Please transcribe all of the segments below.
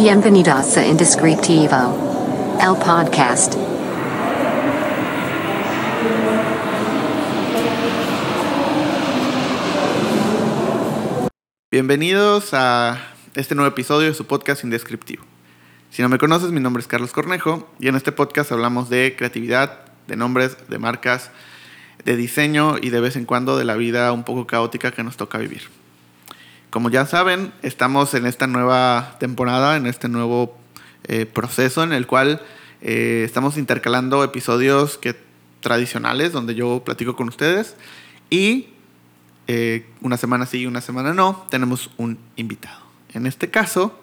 Bienvenidos a Indescriptivo, el podcast. Bienvenidos a este nuevo episodio de su podcast Indescriptivo. Si no me conoces, mi nombre es Carlos Cornejo y en este podcast hablamos de creatividad, de nombres, de marcas, de diseño y de vez en cuando de la vida un poco caótica que nos toca vivir. Como ya saben, estamos en esta nueva temporada, en este nuevo eh, proceso en el cual eh, estamos intercalando episodios que, tradicionales donde yo platico con ustedes y eh, una semana sí y una semana no, tenemos un invitado. En este caso,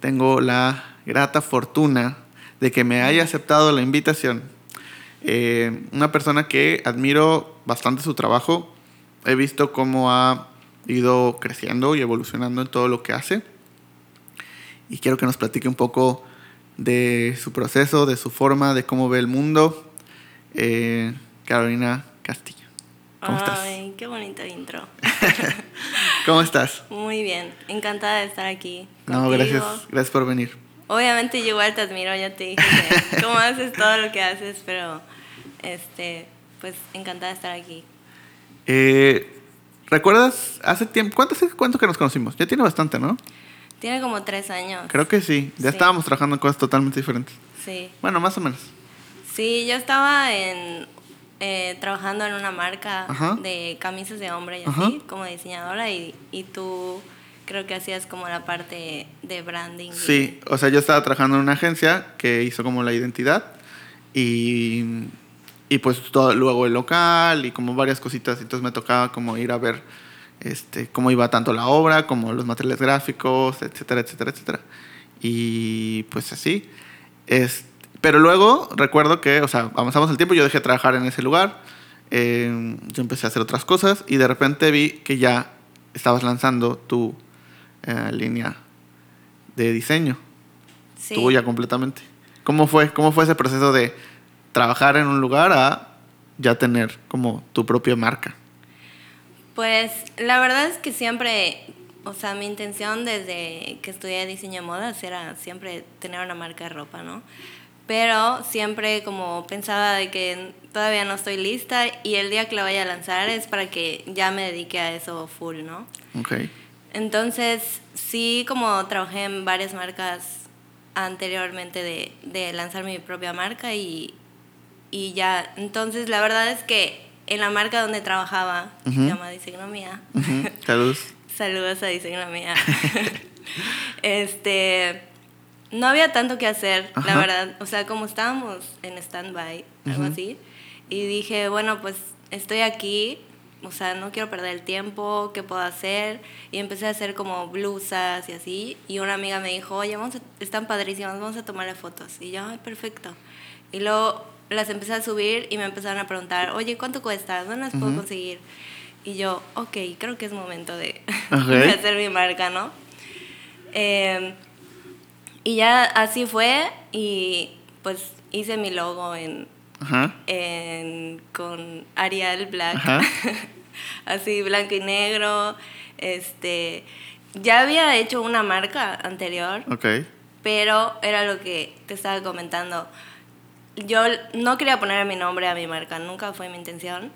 tengo la grata fortuna de que me haya aceptado la invitación. una persona que admiro bastante su trabajo. He visto cómo ha ido creciendo y evolucionando en todo lo que hace. Y quiero que nos platique un poco de su proceso, de su forma, de cómo ve el mundo. Eh, Carolina Castillo. ¿Cómo Ay, estás? qué bonito intro. ¿Cómo estás? Muy bien, encantada de estar aquí. No, contigo. gracias, gracias por venir. Obviamente yo igual te admiro, ya te dije que cómo haces todo lo que haces, pero este, pues encantada de estar aquí. Eh, ¿Recuerdas hace tiempo? ¿Cuánto hace cuánto que nos conocimos? Ya tiene bastante, ¿no? Tiene como tres años. Creo que sí. Ya Sí. estábamos trabajando en cosas totalmente diferentes. Sí. Bueno, más o menos. Sí, yo estaba en, eh, trabajando en una marca Ajá. de camisas de hombre y Ajá. así, como diseñadora, y, y tú creo que hacías como la parte de branding. Sí, o sea, yo estaba trabajando en una agencia que hizo como la identidad y, y pues todo, luego el local y como varias cositas. Entonces me tocaba como ir a ver este, cómo iba tanto la obra como los materiales gráficos, etcétera, etcétera, etcétera. Y pues así. Es, pero luego recuerdo que, o sea, avanzamos el tiempo, yo dejé de trabajar en ese lugar, eh, yo empecé a hacer otras cosas y de repente vi que ya estabas lanzando tu eh, línea de diseño Sí. tuya completamente. ¿Cómo fue? ¿Cómo fue ese proceso de trabajar en un lugar a ya tener como tu propia marca? Pues la verdad es que siempre, o sea, mi intención desde que estudié diseño de modas era siempre tener una marca de ropa, ¿no? Pero siempre como pensaba de que todavía no estoy lista y el día que la vaya a lanzar es para que ya me dedique a eso full, ¿no? Ok. Entonces, sí, como trabajé en varias marcas anteriormente de, de lanzar mi propia marca y, y ya. Entonces, la verdad es que en la marca donde trabajaba, que Ujú. se llama Disegnomía, Ujú. Saludos. saludos a Disegnomía, este, no había tanto que hacer, la verdad. O sea, como estábamos en stand-by, algo así, y dije, bueno, pues estoy aquí, o sea, no quiero perder el tiempo, ¿qué puedo hacer? Y empecé a hacer como blusas y así, y una amiga me dijo, oye, vamos a- están padrísimas, vamos a tomarle fotos. Y yo, ay, perfecto. Y luego las empecé a subir y me empezaron a preguntar, oye, ¿cuánto cuesta? ¿Dónde las puedo conseguir? Y yo, ok, creo que es momento de, hacer mi marca, ¿no? Eh, y ya así fue y pues hice mi logo en, Ajá. en- con Arial Black, Ajá. así blanco y negro. Este, ya había hecho una marca anterior, pero era lo que te estaba comentando. Yo no quería poner mi nombre a mi marca, nunca fue mi intención,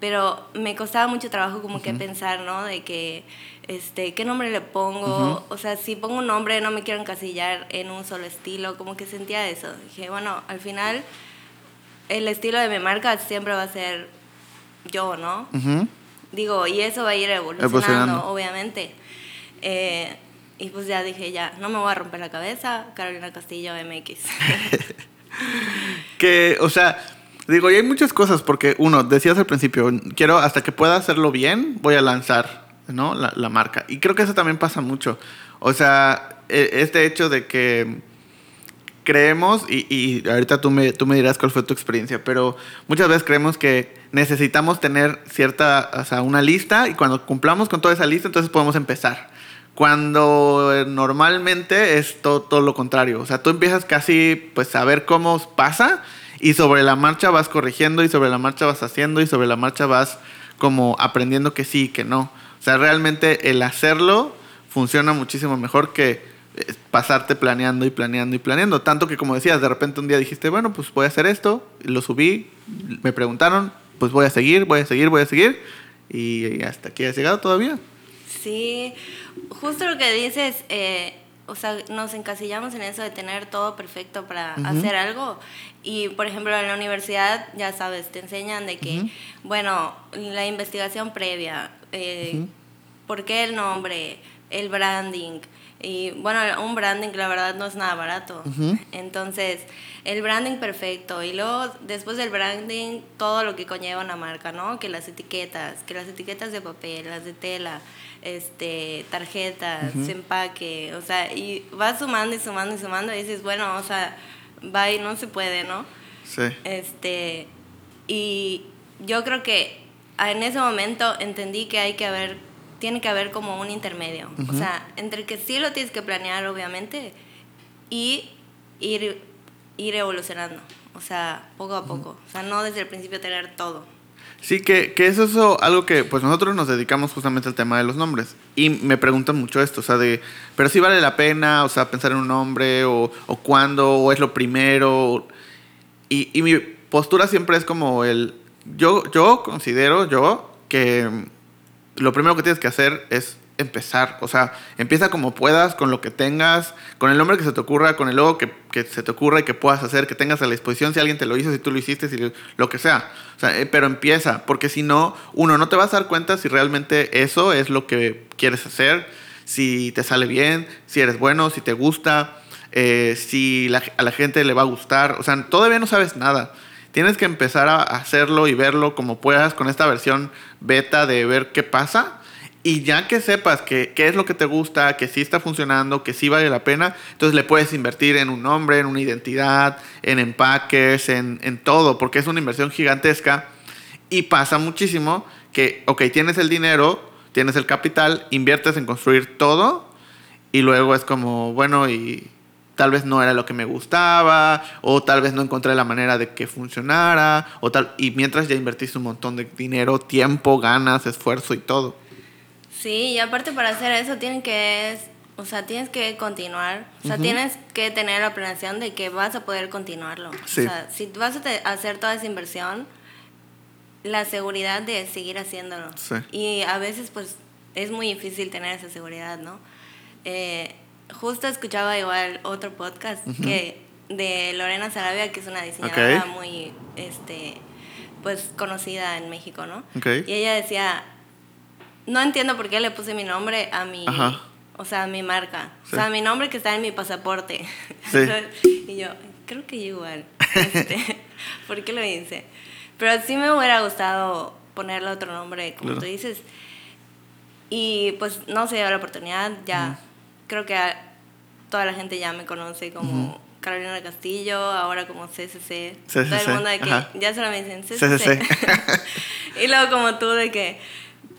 pero me costaba mucho trabajo como que pensar, ¿no? De que, este, ¿qué nombre le pongo? O sea, si pongo un nombre no me quiero encasillar en un solo estilo, como que sentía eso. Dije, bueno, al final el estilo de mi marca siempre va a ser yo, ¿no? Digo, y eso va a ir evolucionando, Evolucionando. obviamente. Eh, y pues ya dije, ya, no me voy a romper la cabeza, Carolina Castillo MX. Que, o sea, digo, y hay muchas cosas, porque uno, decías al principio, quiero, hasta que pueda hacerlo bien, voy a lanzar, ¿no? La, la marca. Y creo que eso también pasa mucho. O sea, e- este hecho de que creemos, y, y ahorita tú me, tú me dirás cuál fue tu experiencia, pero muchas veces creemos que necesitamos tener cierta, o sea, una lista, y cuando cumplamos con toda esa lista, entonces podemos empezar. Cuando eh, normalmente es todo, todo lo contrario. O sea, tú empiezas casi pues a ver cómo pasa y sobre la marcha vas corrigiendo y sobre la marcha vas haciendo y sobre la marcha vas como aprendiendo que sí y que no. O sea, realmente el hacerlo funciona muchísimo mejor que eh, pasarte planeando y planeando y planeando. Tanto que, como decías, de repente un día dijiste, bueno, pues voy a hacer esto, lo subí, me preguntaron, pues voy a seguir, voy a seguir, voy a seguir, y hasta aquí has llegado todavía. Sí, justo lo que dices, eh, o sea, nos encasillamos en eso de tener todo perfecto para hacer algo. Y, por ejemplo, en la universidad, ya sabes, te enseñan de que, bueno, la investigación previa, eh, por qué el nombre, el branding, y bueno, un branding la verdad no es nada barato. Entonces, el branding perfecto. Y luego, después del branding, todo lo que conlleva una marca, ¿no? Que las etiquetas, que las etiquetas de papel, las de tela, este, tarjetas, empaque. O sea, y vas sumando y sumando y sumando y dices, bueno, o sea, va y no se puede, ¿no? Sí. Este, y yo creo que en ese momento entendí que hay que haber tiene que haber como un intermedio. O sea, entre que sí lo tienes que planear, obviamente, y ir, ir evolucionando. O sea, poco a poco. O sea, no desde el principio tener todo. Sí, que, que eso es algo que pues nosotros nos dedicamos justamente al tema de los nombres. Y me preguntan mucho esto, o sea, de, pero si vale la pena, o sea, pensar en un nombre, o, o cuándo, o es lo primero. Y, y mi postura siempre es como el, yo, yo considero, yo, que lo primero que tienes que hacer es empezar. O sea, empieza como puedas, con lo que tengas, con el nombre que se te ocurra, con el logo que, se te ocurra y que puedas hacer, que tengas a la disposición si alguien te lo hizo, si tú lo hiciste, si lo que sea. O sea, eh, pero empieza, porque si no, uno, no te vas a dar cuenta si realmente eso es lo que quieres hacer, si te sale bien, si eres bueno, si te gusta, eh, si a la gente le va a gustar. O sea, todavía no sabes nada. Tienes que empezar a hacerlo y verlo como puedas con esta versión beta de ver qué pasa. Y ya que sepas qué es lo que te gusta, que sí está funcionando, que sí vale la pena, entonces le puedes invertir en un nombre, en una identidad, en empaques, en, en todo, porque es una inversión gigantesca. Y pasa muchísimo que, ok, tienes el dinero, tienes el capital, inviertes en construir todo y luego es como, bueno, y tal vez no era lo que me gustaba, o tal vez no encontré la manera de que funcionara, o tal, y mientras ya invertiste un montón de dinero, tiempo, ganas, esfuerzo y todo. Sí, y aparte para hacer eso tienen que, o sea, tienes que continuar, o sea, tienes que tener la planeación de que vas a poder continuarlo. O sea, si vas a hacer toda esa inversión, la seguridad de seguir haciéndolo. Sí. Y a veces pues es muy difícil tener esa seguridad, ¿no? Eh, justo escuchaba igual otro podcast que de Lorena Sarabia, que es una diseñadora muy este pues conocida en México, ¿no? Y ella decía, no entiendo por qué le puse mi nombre a mi, o sea, a mi marca. O sea, mi nombre que está en mi pasaporte. y yo, creo que igual. Este, ¿Por qué lo hice? Pero sí me hubiera gustado ponerle otro nombre, como tú dices. Y pues no se dio la oportunidad, ya creo que toda la gente ya me conoce como Carolina Castillo, ahora como CCC. Todo el mundo de que ya solo me dicen CCC. y luego como tú de que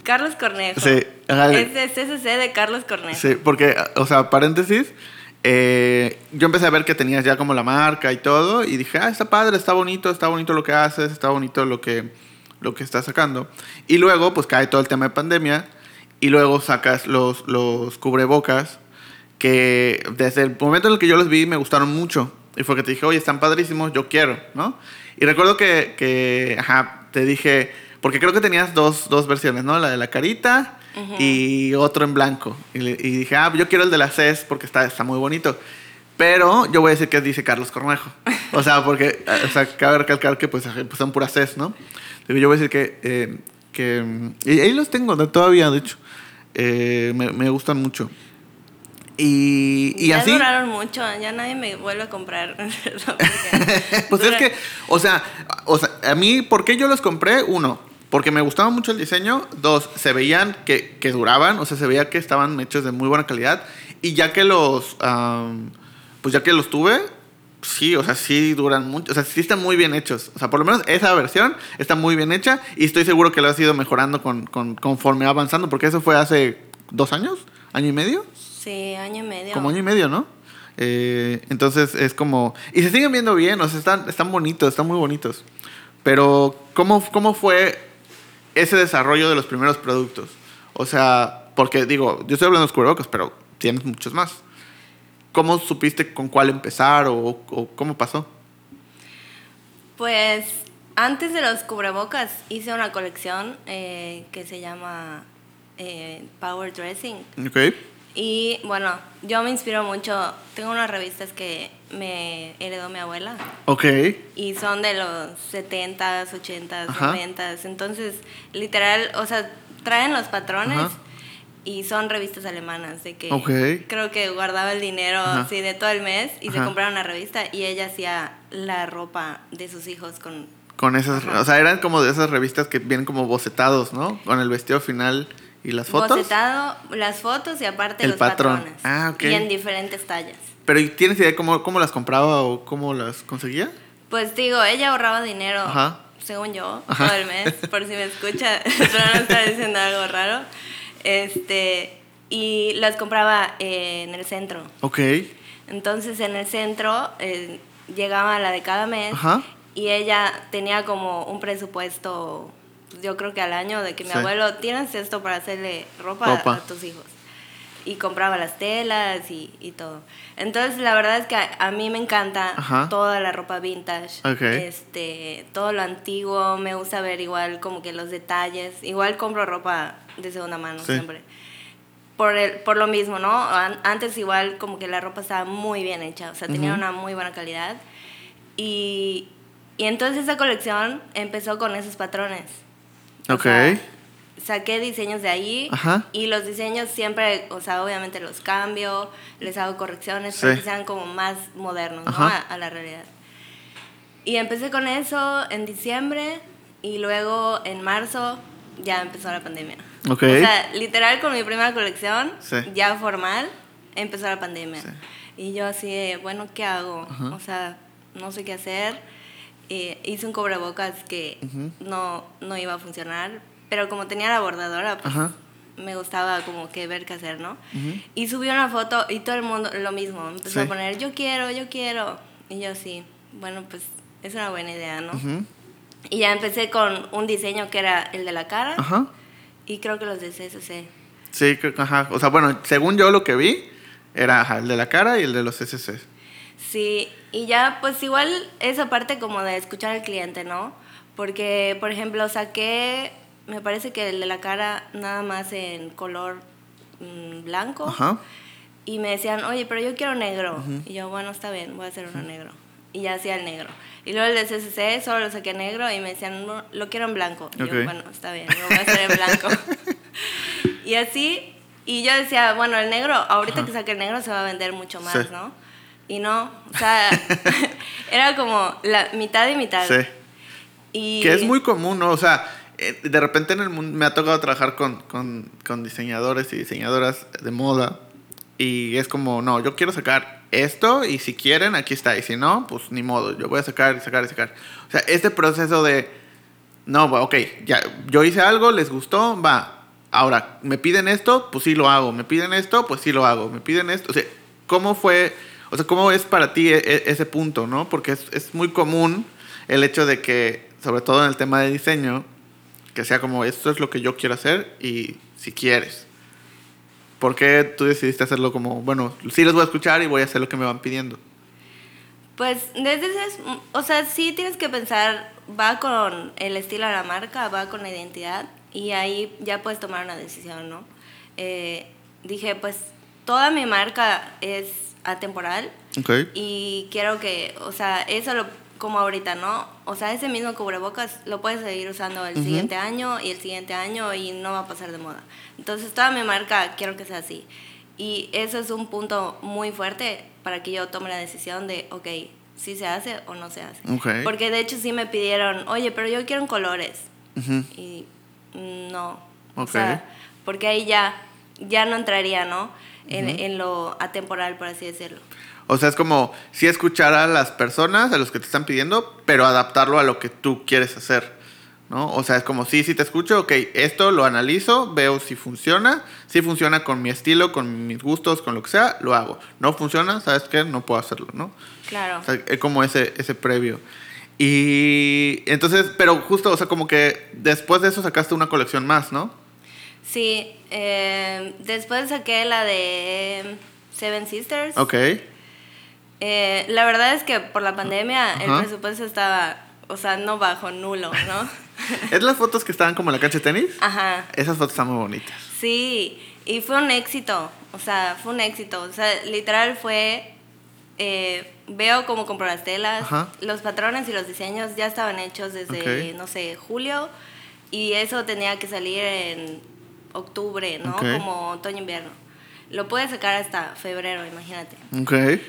Carlos Cornejo. Sí. Es de CCC de Carlos Cornejo. Sí, porque, o sea, paréntesis, eh, yo empecé a ver que tenías ya como la marca y todo y dije, ah, está padre, está bonito, está bonito lo que haces, está bonito lo que, lo que estás sacando. Y luego, pues cae todo el tema de pandemia y luego sacas los, los cubrebocas que desde el momento en el que yo los vi me gustaron mucho. Y fue que te dije, oye, están padrísimos, yo quiero, ¿no? Y recuerdo que, que ajá, te dije, porque creo que tenías dos, dos versiones, ¿no? La de la carita y otro en blanco. Y, dije, ah, yo quiero el de la CES porque está, está muy bonito. Pero yo voy a decir que dice Carlos Cornejo. O sea, porque, o sea, cabe recalcar que pues, pues son puras CES, ¿no? Yo voy a decir que, eh, que y ahí los tengo todavía, de hecho. Eh, me, me gustan mucho. Y, y ya así. duraron mucho, ya nadie me vuelve a comprar. pues es que, o sea, o sea, a mí, ¿por qué yo los compré? Uno, porque me gustaba mucho el diseño. Dos, se veían que, que duraban, o sea, se veía que estaban hechos de muy buena calidad. Y ya que los, pues ya que los tuve, sí, o sea, sí duran mucho, o sea, sí están muy bien hechos. O sea, por lo menos esa versión está muy bien hecha y estoy seguro que lo ha ido mejorando con, con, conforme avanzando, porque eso fue hace dos años, año y medio. Sí, año y medio. Como año y medio, ¿no? Eh, entonces es como... Y se siguen viendo bien, o sea, están, están bonitos, están muy bonitos. Pero, ¿cómo, ¿cómo fue ese desarrollo de los primeros productos? O sea, porque digo, yo estoy hablando de los cubrebocas, pero tienes muchos más. ¿cómo supiste con cuál empezar o, o cómo pasó? Pues antes de los cubrebocas hice una colección eh, que se llama eh, Power Dressing. Ok. Y bueno, yo me inspiro mucho. Tengo unas revistas que me heredó mi abuela. Ok. Y son de los 70s, 80s, Ajá. 90s. Entonces, literal, o sea, traen los patrones Ajá. y son revistas alemanas. De que Ok. creo que guardaba el dinero así de todo el mes y se Ajá. compraba una revista y ella hacía la ropa de sus hijos con. Con esas, o sea, eran como de esas revistas que vienen como bocetados, ¿no? Con el vestido final y las fotos. Bocetado, las fotos y aparte El los patrón. patrones. Ah, ok. Y en diferentes tallas. Pero ¿y ¿tienes idea cómo, cómo las compraba o cómo las conseguía? Pues digo, ella ahorraba dinero, Ajá. según yo, Ajá. todo el mes, por si me escucha, no estar diciendo algo raro. Este, y las compraba eh, en el centro. Ok. Entonces en el centro eh, llegaba la de cada mes Ajá. y ella tenía como un presupuesto, pues, yo creo que al año, de que mi Sí. abuelo, tienes esto para hacerle ropa, Ropa. a tus hijos. Y compraba las telas y, y todo. Entonces la verdad es que a, a mí me encanta Ajá. toda la ropa vintage, Ok. este, todo lo antiguo, me gusta ver igual como que los detalles. Igual compro ropa de segunda mano Sí. siempre por, el, por lo mismo, ¿no? An- Antes igual como que la ropa estaba muy bien hecha, o sea, tenía Ujú. una muy buena calidad. Y, y entonces esa colección empezó con esos patrones. O Ok. sea, saqué diseños de ahí Ajá. y los diseños siempre, o sea, obviamente los cambio, les hago correcciones Sí. para que sean como más modernos, ¿no? A, a la realidad. Y empecé con eso en diciembre y luego en marzo ya empezó la pandemia. Ok. O sea, literal con mi primera colección, Sí. ya formal, empezó la pandemia. Sí. Y yo así bueno, ¿qué hago? Ajá. O sea, no sé qué hacer. Eh, hice un cubrebocas que Ujú. no, no iba a funcionar, pero como tenía la bordadora, pues Ajá. me gustaba como que ver qué hacer, ¿no? Ujú. Y subí una foto y todo el mundo lo mismo, empezó Sí. a poner, yo quiero, yo quiero. Y yo sí, bueno, pues es una buena idea, ¿no? Ujú. Y ya empecé con un diseño que era el de la cara Ajá. y creo que los de CSC. Sí, ajá. O sea, bueno, según yo lo que vi, era ajá, el de la cara y el de los SC. Sí, y ya pues igual esa parte como de escuchar al cliente, ¿no? Porque, por ejemplo, saqué, me parece que el de la cara nada más en color mm, blanco. Ajá. Y me decían, oye, pero yo quiero negro. Y yo, bueno, está bien, voy a hacer uno negro. Y ya hacía el negro. Y luego el de CCC solo lo saqué negro y me decían, no, lo quiero en blanco. Y yo, bueno, está bien, lo voy a hacer en blanco. y así, y yo decía, bueno, el negro, ahorita que saque el negro se va a vender mucho más, Sí. ¿no? Y no, o sea, era como la mitad y mitad. Sí. Y Que es muy común, ¿no? O sea, eh, de repente en el mundo me ha tocado trabajar con, con, con diseñadores y diseñadoras de moda. Y es como, no, yo quiero sacar esto y si quieren, aquí está. Y si no, pues ni modo, yo voy a sacar y sacar y sacar. O sea, este proceso de, no, ok, ya, yo hice algo, les gustó, va. Ahora, me piden esto, pues sí lo hago. Me piden esto, pues sí lo hago. Me piden esto. O sea, ¿cómo fue, o sea, cómo es para ti e- e- ese punto, no? Porque es, es muy común el hecho de que, sobre todo en el tema de diseño, que sea como, esto es lo que yo quiero hacer y si quieres. ¿Por qué tú decidiste hacerlo como, bueno, sí les voy a escuchar y voy a hacer lo que me van pidiendo? Pues desde ese, o sea, sí tienes que pensar, va con el estilo de la marca, va con la identidad y ahí ya puedes tomar una decisión, ¿no? Eh, dije, pues toda mi marca es atemporal Ok. y quiero que, o sea, eso lo, como ahorita, ¿no? O sea, ese mismo cubrebocas lo puedes seguir usando el Ujú. siguiente año y el siguiente año y no va a pasar de moda. Entonces, toda mi marca quiero que sea así. Y eso es un punto muy fuerte para que yo tome la decisión de, ok, si se hace o no se hace. Ok. Porque de hecho sí me pidieron, oye, pero yo quiero en colores. Ujú. Y no. Ok. O sea, porque ahí ya, ya no entraría, ¿no? En, Ujú. en lo atemporal, por así decirlo. O sea, es como sí escuchar a las personas, a los que te están pidiendo, pero adaptarlo a lo que tú quieres hacer, ¿no? O sea, es como, sí, sí te escucho, ok, esto lo analizo, veo si funciona, si funciona con mi estilo, con mis gustos, con lo que sea, lo hago. No funciona, ¿sabes qué? No puedo hacerlo, ¿no? Claro. O sea, es como ese, ese previo. Y entonces, pero justo, o sea, como que después de eso sacaste una colección más, ¿no? Sí, eh, después saqué la de Seven Sisters. Ok. Eh, la verdad es que por la pandemia el presupuesto estaba, o sea, no bajo, nulo, ¿no? ¿Es las fotos que estaban como en la cancha de tenis? Ajá. Esas fotos están muy bonitas. Sí, y fue un éxito, o sea, fue un éxito, o sea, literal fue, eh, veo cómo compro las telas, Ajá. los patrones y los diseños ya estaban hechos desde, no sé, julio, y eso tenía que salir en octubre, ¿no? Ok. Como otoño-invierno. Lo pude sacar hasta febrero, imagínate. Ok.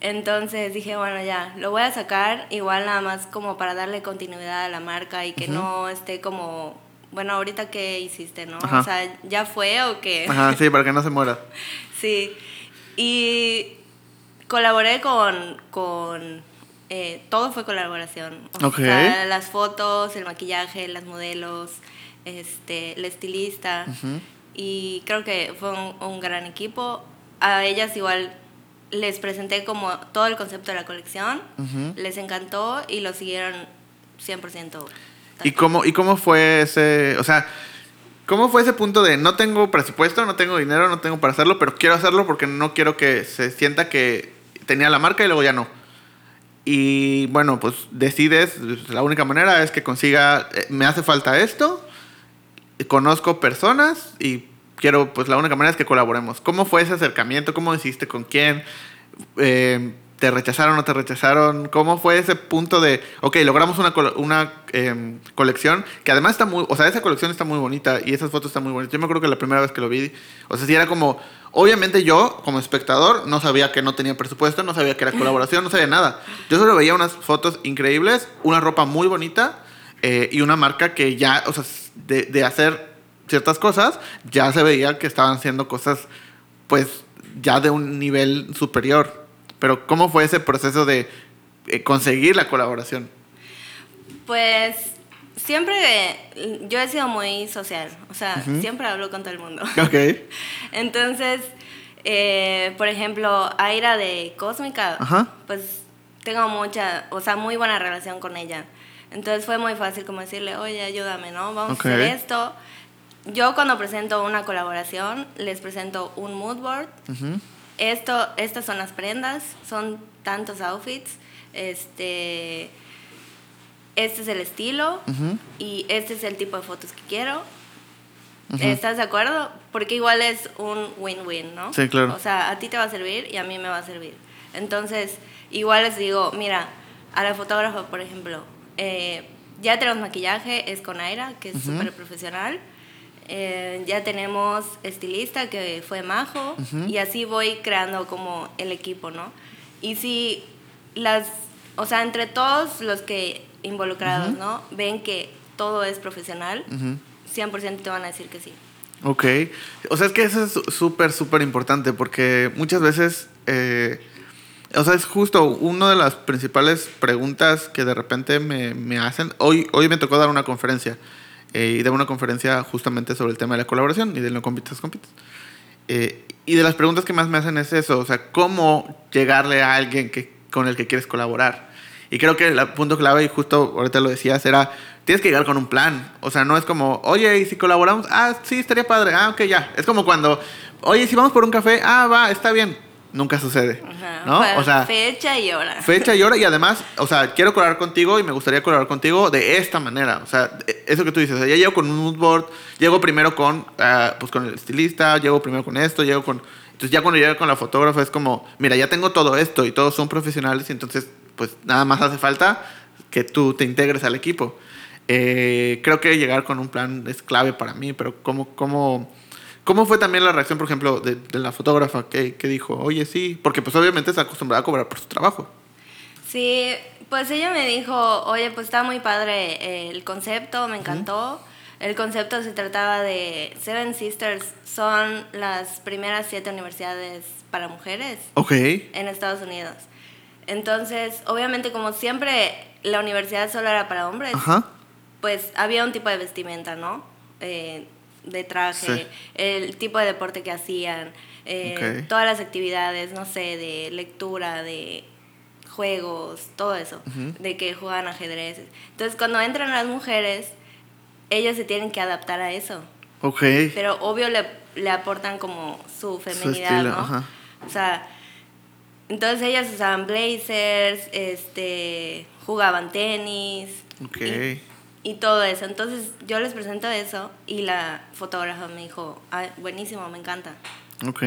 Entonces dije, bueno, ya, lo voy a sacar igual nada más como para darle continuidad a la marca y que no esté como, bueno, ahorita qué hiciste, ¿no? Ajá. O sea, ¿ya fue o qué? Ajá, sí, para que no se muera. Sí. Y colaboré con, con eh, todo fue colaboración. O Ok. sea, las fotos, el maquillaje, las modelos, este, el estilista. Y creo que fue un, un gran equipo. A ellas igual les presenté como todo el concepto de la colección. Les encantó y lo siguieron 100%. ¿Y cómo, ¿Y cómo fue ese, o sea, cómo fue ese punto de no tengo presupuesto, no tengo dinero, no tengo para hacerlo, pero quiero hacerlo porque no quiero que se sienta que tenía la marca y luego ya no? Y bueno, pues decides, la única manera es que consiga, eh, me hace falta esto, conozco personas y quiero, pues la única manera es que colaboremos. ¿Cómo fue ese acercamiento? ¿Cómo decidiste con quién? Eh, ¿Te rechazaron o no te rechazaron? ¿Cómo fue ese punto de, ok, logramos una, una em, colección que además está muy, o sea, esa colección está muy bonita y esas fotos están muy bonitas. Yo me acuerdo que la primera vez que lo vi, o sea, sí era como, obviamente yo como espectador no sabía que no tenía presupuesto, no sabía que era colaboración, no sabía nada. Yo solo veía unas fotos increíbles, una ropa muy bonita eh, y una marca que ya, o sea, de, de hacer ciertas cosas, ya se veía que estaban haciendo cosas, pues, ya de un nivel superior. Pero, ¿cómo fue ese proceso de eh, conseguir la colaboración? Pues siempre yo he sido muy social, o sea, siempre hablo con todo el mundo. Ok. Entonces, eh, por ejemplo, Aira de Cósmica, pues tengo mucha, o sea, muy buena relación con ella. Entonces fue muy fácil como decirle, oye, ayúdame, ¿no? Vamos Ok. a hacer esto. Yo cuando presento una colaboración, les presento un mood board. Ujú. Esto, estas son las prendas, son tantos outfits. Este, este es el estilo Ujú. y este es el tipo de fotos que quiero. ¿Estás de acuerdo? Porque igual es un win-win, ¿no? Sí, claro. O sea, a ti te va a servir y a mí me va a servir. Entonces, igual les digo, mira, a la fotógrafa, por ejemplo, eh, ya tenemos maquillaje, es con Aira, que es súper profesional. Eh, ya tenemos estilista, que fue Majo, y así voy creando como el equipo, ¿no? Y si las, o sea, entre todos los que involucrados, ¿no? Ven que todo es profesional, 100% te van a decir que sí. Ok. O sea, es que eso es súper, súper importante porque muchas veces, eh, o sea, es justo una de las principales preguntas que de repente me, me hacen. Hoy, hoy me tocó dar una conferencia eh, y dar una conferencia justamente sobre el tema de la colaboración y de no compites, compites. Eh, y de las preguntas que más me hacen es eso, o sea, ¿cómo llegarle a alguien que, con el que quieres colaborar? Y creo que el punto clave, y justo ahorita lo decías, era, tienes que llegar con un plan. O sea, no es como, oye, ¿y si colaboramos? Ah, sí, estaría padre. Ah, ok, ya. Es como cuando, oye, si vamos por un café? Ah, va, está bien. Nunca sucede. Ajá. ¿No? O sea, fecha y hora. fecha y hora y además, o sea, quiero colaborar contigo y me gustaría colaborar contigo de esta manera. O sea, e- eso que tú dices, o sea, ya llego con un mood board, llego primero con, ah, pues con el estilista, llego primero con esto, llego con... Entonces ya cuando llego con la fotógrafa es como, mira, ya tengo todo esto y todos son profesionales y entonces pues nada más hace falta que tú te integres al equipo. Eh, creo que llegar con un plan es clave para mí, pero ¿cómo, cómo, cómo fue también la reacción, por ejemplo, de, de la fotógrafa que, que dijo, oye, sí? Porque pues obviamente está acostumbrada a cobrar por su trabajo. Sí, pues ella me dijo, oye, pues está muy padre el concepto, me encantó. El concepto se trataba de Seven Sisters, son las primeras siete universidades para mujeres Ok. en Estados Unidos. Entonces, obviamente, como siempre la universidad solo era para hombres, Ajá. pues había un tipo de vestimenta, ¿no? Eh, de traje, Sí. el tipo de deporte que hacían, eh, todas las actividades, no sé, de lectura, de juegos, todo eso, de que juegan ajedrez. Entonces, cuando entran las mujeres, ellas se tienen que adaptar a eso. Ok. Pero obvio le, le aportan como su feminidad, ¿no? ajá. O sea, entonces ellas usaban blazers, este, jugaban tenis. Ok. Y, y todo eso. Entonces yo les presento eso y la fotógrafa me dijo, "Ay, buenísimo, me encanta. Ok.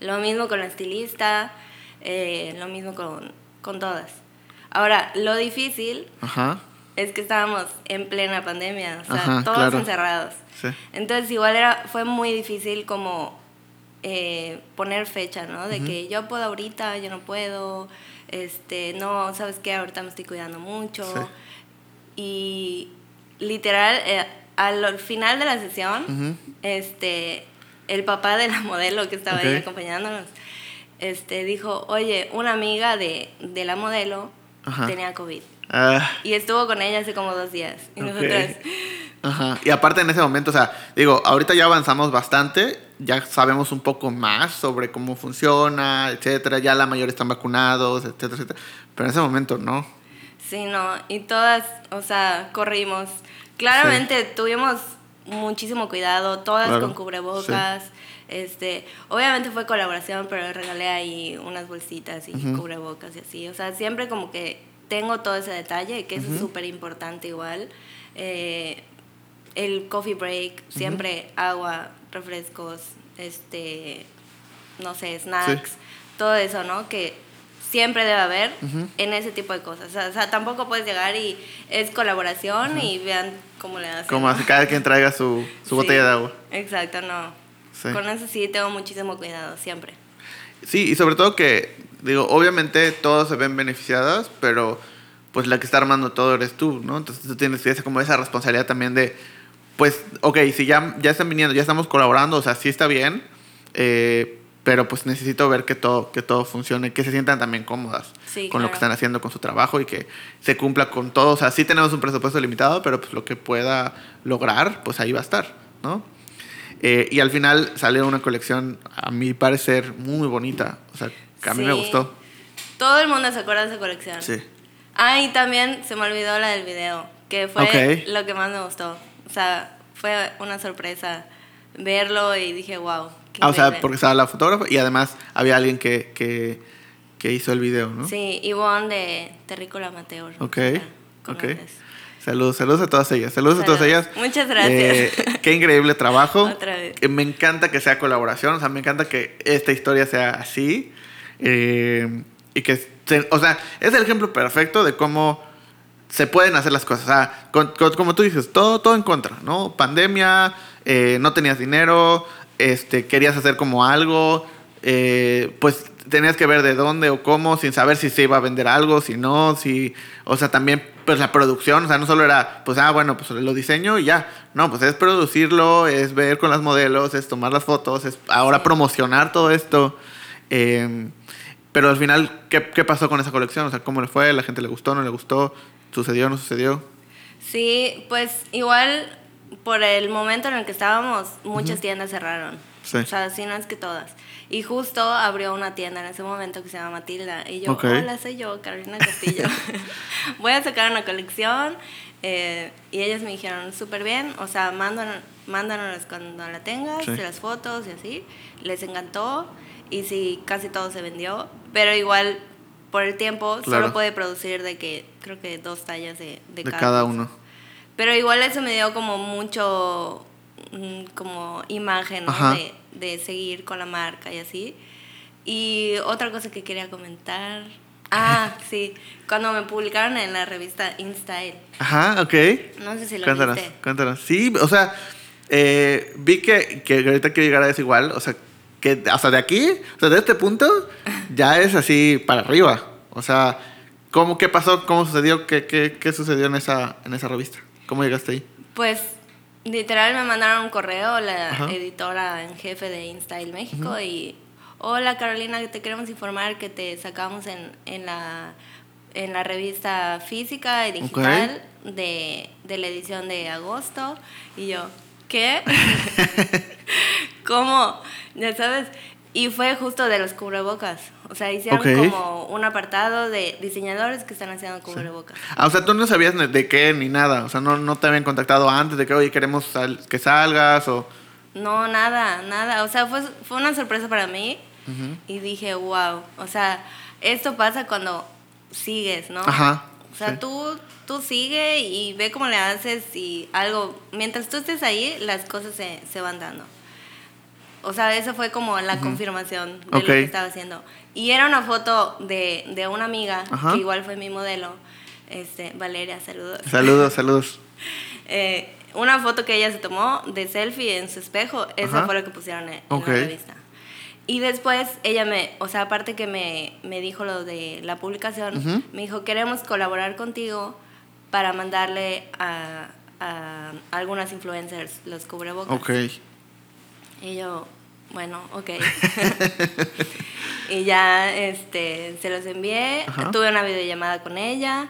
Lo mismo con la estilista, eh, lo mismo con, con todas. Ahora, lo difícil Ajá. es que estábamos en plena pandemia, o sea, Ajá, todos claro. encerrados. Sí. Entonces igual era, fue muy difícil como eh, poner fecha, ¿no? De que yo puedo ahorita, yo no puedo, este, no, ¿sabes qué? Ahorita me estoy cuidando mucho. Y literal, eh, al final de la sesión, este, el papá de la modelo que estaba ahí Ok. acompañándonos, este, dijo, oye, una amiga de, de la modelo Ajá. tenía COVID. Ah, Y estuvo con ella hace como dos días. Y Ok. nosotras, Ajá. Y aparte en ese momento, o sea, digo, ahorita ya avanzamos bastante, ya sabemos un poco más sobre cómo funciona, etcétera, ya la mayoría están vacunados, etcétera, etcétera. Pero en ese momento no. Sí, no, y todas, o sea, corrimos. Claramente tuvimos muchísimo cuidado, todas Claro, con cubrebocas. Este, obviamente fue colaboración, pero regalé ahí unas bolsitas y cubrebocas y así. O sea, siempre como que tengo todo ese detalle, que eso es súper importante igual. Eh, el coffee break, siempre agua, refrescos, este, no sé, snacks, todo eso, ¿no? Que siempre debe haber en ese tipo de cosas. O sea, o sea, tampoco puedes llegar y es colaboración y vean cómo le hacen. Como así cada quien traiga su, su Sí, botella de agua. Exacto, no. Sí. Con eso sí tengo muchísimo cuidado, siempre. Sí, y sobre todo que, digo, obviamente todos se ven beneficiados, pero pues la que está armando todo eres tú, ¿no? Entonces tú tienes esa, como esa responsabilidad también de, pues, ok, si ya, ya están viniendo, ya estamos colaborando, o sea, sí está bien, eh, pero pues necesito ver que todo, que todo funcione, que se sientan también cómodas Sí, con lo que están haciendo con su trabajo y que se cumpla con todo. O sea, sí tenemos un presupuesto limitado, pero pues lo que pueda lograr, pues ahí va a estar, ¿no? Eh, y al final salió una colección, a mi parecer, muy bonita. O sea, que a mí me gustó. Todo el mundo se acuerda de esa colección. Sí. Ah, y también se me olvidó la del video, que fue lo que más me gustó. O sea, fue una sorpresa verlo y dije, wow. Ah, o sea, increíble". porque estaba la fotógrafa y además había alguien que, que, que hizo el video, ¿no? Sí, Ivonne de Terrícola Amateur. Ok, ok. Saludos, saludos a todas ellas. Saludos, a todas Saludos. ellas. Muchas gracias. Eh, qué increíble trabajo. Otra vez. Eh, Me encanta que sea colaboración, o sea, me encanta que esta historia sea así. eh, y que, se- o sea, es el ejemplo perfecto de cómo se pueden hacer las cosas. O sea, con- con- como tú dices, todo, todo en contra, ¿no? Pandemia, eh, no tenías dinero, este, querías hacer como algo, eh, pues tenías que ver de dónde o cómo, sin saber si se iba a vender algo, si no, si, o sea, también pues la producción, o sea, no solo era, pues, ah, bueno, pues lo diseño y ya, no, pues es producirlo, es ver con las modelos, es tomar las fotos, es ahora promocionar todo esto. eh, pero al final, ¿qué, ¿qué pasó con esa colección? O sea, ¿cómo le fue? ¿La gente le gustó? ¿No le gustó? ¿Sucedió? ¿No sucedió? Sí, pues igual por el momento en el que estábamos, muchas tiendas cerraron. Sí. O sea, si no es que todas. Y justo abrió una tienda en ese momento que se llama Matilda. Y yo, Ok. hola, soy yo, Carolina Castillo. Voy a sacar una colección. eh, y ellas me dijeron, súper bien, o sea, mándanos, mándanos cuando la tengas, Sí. las fotos y así. Les encantó. Y sí, casi todo se vendió. Pero igual, por el tiempo, Claro. solo puede producir de que, creo que dos tallas de, de, De cada cosa. uno. Pero igual eso me dio como mucho, mm, como imagen, ¿no? De, de seguir con la marca y así. Y otra cosa que quería comentar. Ah, sí. Cuando me publicaron en la revista InStyle. Ajá, ok. No sé si lo Cuéntanos, viste. cuéntanos. Sí, o sea, eh, vi que, que ahorita quiero llegar a eso igual. O sea, que hasta de aquí, o sea, de este punto, ya es así para arriba. O sea, ¿cómo, ¿qué pasó? ¿Cómo sucedió? ¿Qué, qué, qué sucedió en esa, en esa revista? ¿Cómo llegaste ahí? Pues literal me mandaron un correo la Ajá. editora en jefe de InStyle México y hola Carolina, te queremos informar que te sacamos en, en, la, en la revista física y digital de, de la edición de agosto y yo, ¿qué? ¿Cómo? Ya sabes. Y fue justo de los cubrebocas. O sea, hicieron como un apartado de diseñadores que están haciendo cubrebocas. Ah, o sea, tú no sabías de qué ni nada. O sea, no, no te habían contactado antes de que, oye, queremos sal- que salgas o... No, nada, nada. O sea, fue, fue una sorpresa para mí. Y dije, wow, o sea, esto pasa cuando sigues, ¿no? Ajá. O sea, sí. tú, tú sigue y ve cómo le haces y algo, mientras tú estés ahí, las cosas se, se van dando. O sea, eso fue como la confirmación de Ok. lo que estaba haciendo. Y era una foto de, de una amiga, Ajá. que igual fue mi modelo, este, Valeria, saludos. Saludos, saludos. Eh, una foto que ella se tomó de selfie en su espejo, esa Ajá. fue lo que pusieron en, en Ok. la revista. Y después ella me, o sea, aparte que me, me dijo lo de la publicación, Ujú. me dijo, queremos colaborar contigo para mandarle a, a algunas influencers los cubrebocas. Ok. Y yo, bueno, ok. y ya este, se los envié, Ajá. tuve una videollamada con ella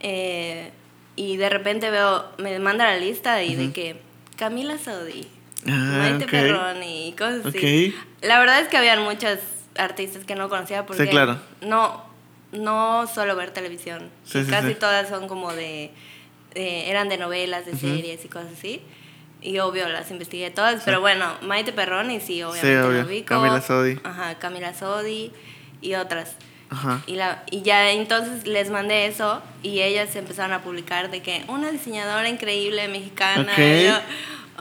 eh, y de repente veo, me manda la lista y de que Camila Sodi, Ah, Maite ok. Perrón y cosas así. La verdad es que habían muchos artistas que no conocía porque Sí, claro. no, no solo ver televisión, Sí, sí, casi todas son como de, de- eran de novelas, de series y cosas así. Y obvio las investigué todas, pero bueno, Maite Perroni sí, obviamente obvio. lo ubico. Camila Sodi. Ajá, Camila Sodi y otras. Ajá. Y, la, y ya entonces les mandé eso y ellas empezaron a publicar de que una diseñadora increíble mexicana. Ok. Y yo,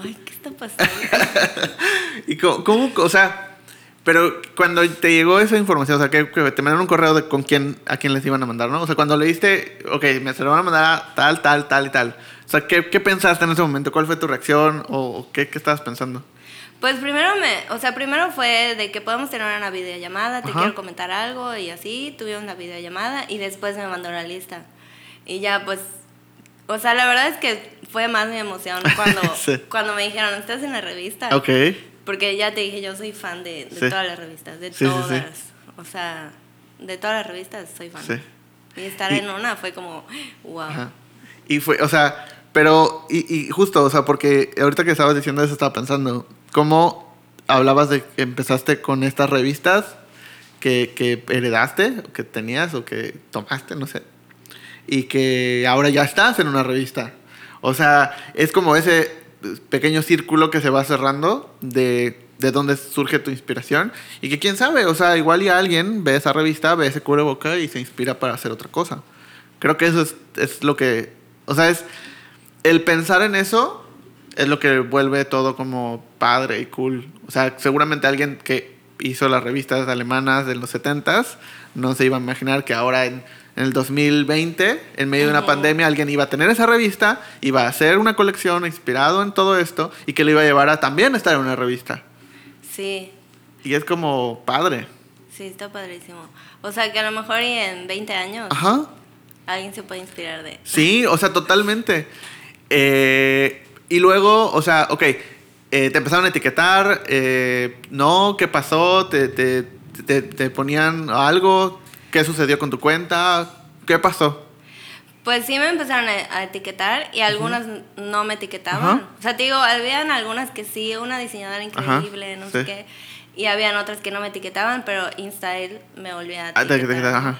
ay, ¿qué está pasando? ¿Y cómo, cómo- o sea, pero cuando te llegó esa información, o sea, que, que te mandaron un correo de con quién, a quién les iban a mandar, ¿no? O sea, cuando leíste, ok, me se lo van a mandar a tal, tal, tal y tal. O sea, ¿qué, qué pensaste en ese momento? ¿Cuál fue tu reacción? ¿O, qué, qué estabas pensando? Pues primero me, o sea, primero fue de que podemos tener una videollamada, te Ajá. quiero comentar algo y así, tuvimos la videollamada y después me mandó la lista. Y ya pues, o sea, la verdad es que fue más mi emoción cuando, Sí. cuando me dijeron, estás en la revista. Ok. Porque ya te dije, yo soy fan de, de Sí. todas las revistas, de Sí, todas. O sea, de todas las revistas soy fan. Sí. Y estar Y- en una fue como, wow. Ajá. Y fue, o sea, pero, y, y justo, o sea, porque ahorita que estabas diciendo eso estaba pensando, ¿cómo hablabas de que empezaste con estas revistas que, que heredaste, o que tenías, o que tomaste, no sé, y que ahora ya estás en una revista? O sea, es como ese pequeño círculo que se va cerrando de, de dónde surge tu inspiración y que quién sabe, o sea, igual y alguien ve esa revista, ve ese cubreboca y se inspira para hacer otra cosa. Creo que eso es, es lo que, o sea, es el pensar en eso es lo que vuelve todo como padre y cool. O sea, seguramente alguien que hizo las revistas alemanas de los 70s no se iba a imaginar que ahora en, en el 2020, en medio de una pandemia, alguien iba a tener esa revista, iba a hacer una colección inspirado en todo esto y que le iba a llevar a también estar en una revista. Sí, Y es como padre. sí, está padrísimo. O sea, que a lo mejor en 20 años Ajá. alguien se puede inspirar de... Sí, o sea, totalmente. Eh, y luego, o sea, ok, eh, te empezaron a etiquetar, eh, no, ¿qué pasó? ¿Te, te, te, te ponían algo? ¿Qué sucedió con tu cuenta? ¿Qué pasó? Pues sí me empezaron a, a etiquetar y algunas no me etiquetaban. O sea, te digo, habían algunas que sí, una diseñadora increíble, no sé qué. Y habían otras que no me etiquetaban, pero InStyle me volvía a Ah, etiquetar. ajá.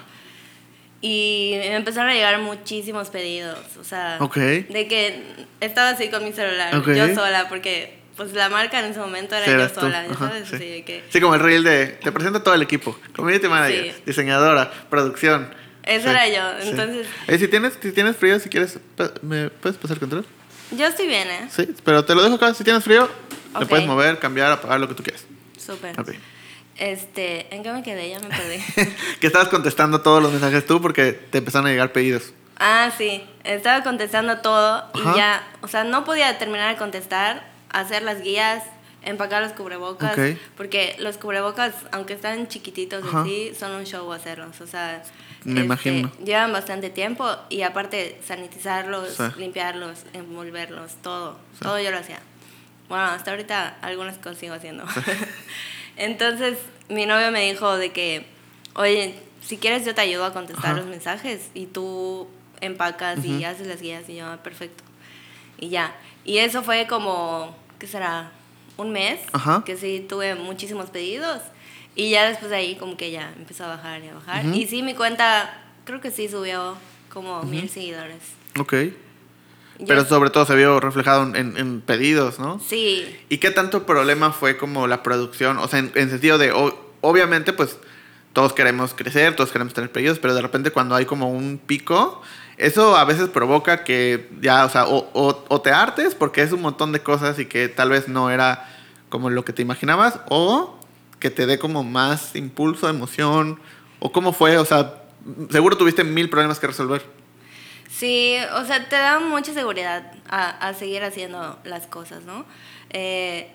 Y me empezaron a llegar muchísimos pedidos, o sea, Ok. de que estaba así con mi celular, Ok. yo sola, porque pues la marca en ese momento era Sí, yo sola, Ajá, sabes, sí. así de que... Sí, como el reel de, te presento todo el equipo, community manager, Sí. diseñadora, producción. Eso Sí, era yo, entonces Eh, si, tienes, si tienes frío, si quieres, ¿me puedes pasar el control? yo estoy bien, ¿eh? Sí, pero te lo dejo acá, si tienes frío, le Ok. puedes mover, cambiar, apagar lo que tú quieras. Súper. Ok. Este, ¿en qué me quedé? Ya me perdí. que estabas contestando todos los mensajes tú porque te empezaron a llegar pedidos. ah, sí, estaba contestando todo y Ajá. ya, o sea, no podía terminar de contestar, hacer las guías, empacar los cubrebocas, Ok. porque los cubrebocas, aunque están chiquititos Ajá. así, son un show hacerlos, o sea, Me este, imagino. llevan bastante tiempo y aparte sanitizarlos, Sí. limpiarlos, envolverlos, todo, todo yo lo hacía. Bueno, hasta ahorita algunas cosas sigo haciendo. Entonces, mi novio me dijo de que, oye, si quieres yo te ayudo a contestar Ajá. los mensajes y tú empacas y haces las guías y yo, "Ah, perfecto. Y ya. Y eso fue como, ¿qué será? Un mes, Ajá. que sí tuve muchísimos pedidos. Y ya después de ahí como que ya empezó a bajar y a bajar. Y sí, mi cuenta creo que sí subió como mil seguidores. Ok. Pero sobre todo se vio reflejado en, pedidos, ¿no? Sí, ¿Y qué tanto problema fue como la producción? O sea, en, en sentido de, obviamente, pues todos queremos crecer, todos queremos tener pedidos, pero de repente cuando hay como un pico, eso a veces provoca que ya, o sea, o, o- o te hartes porque es un montón de cosas y que tal vez no era como lo que te imaginabas, o que te dé como más impulso, emoción, o cómo fue, o sea, seguro tuviste mil problemas que resolver. Sí, o sea, te da mucha seguridad a, a seguir haciendo las cosas, ¿no? Eh,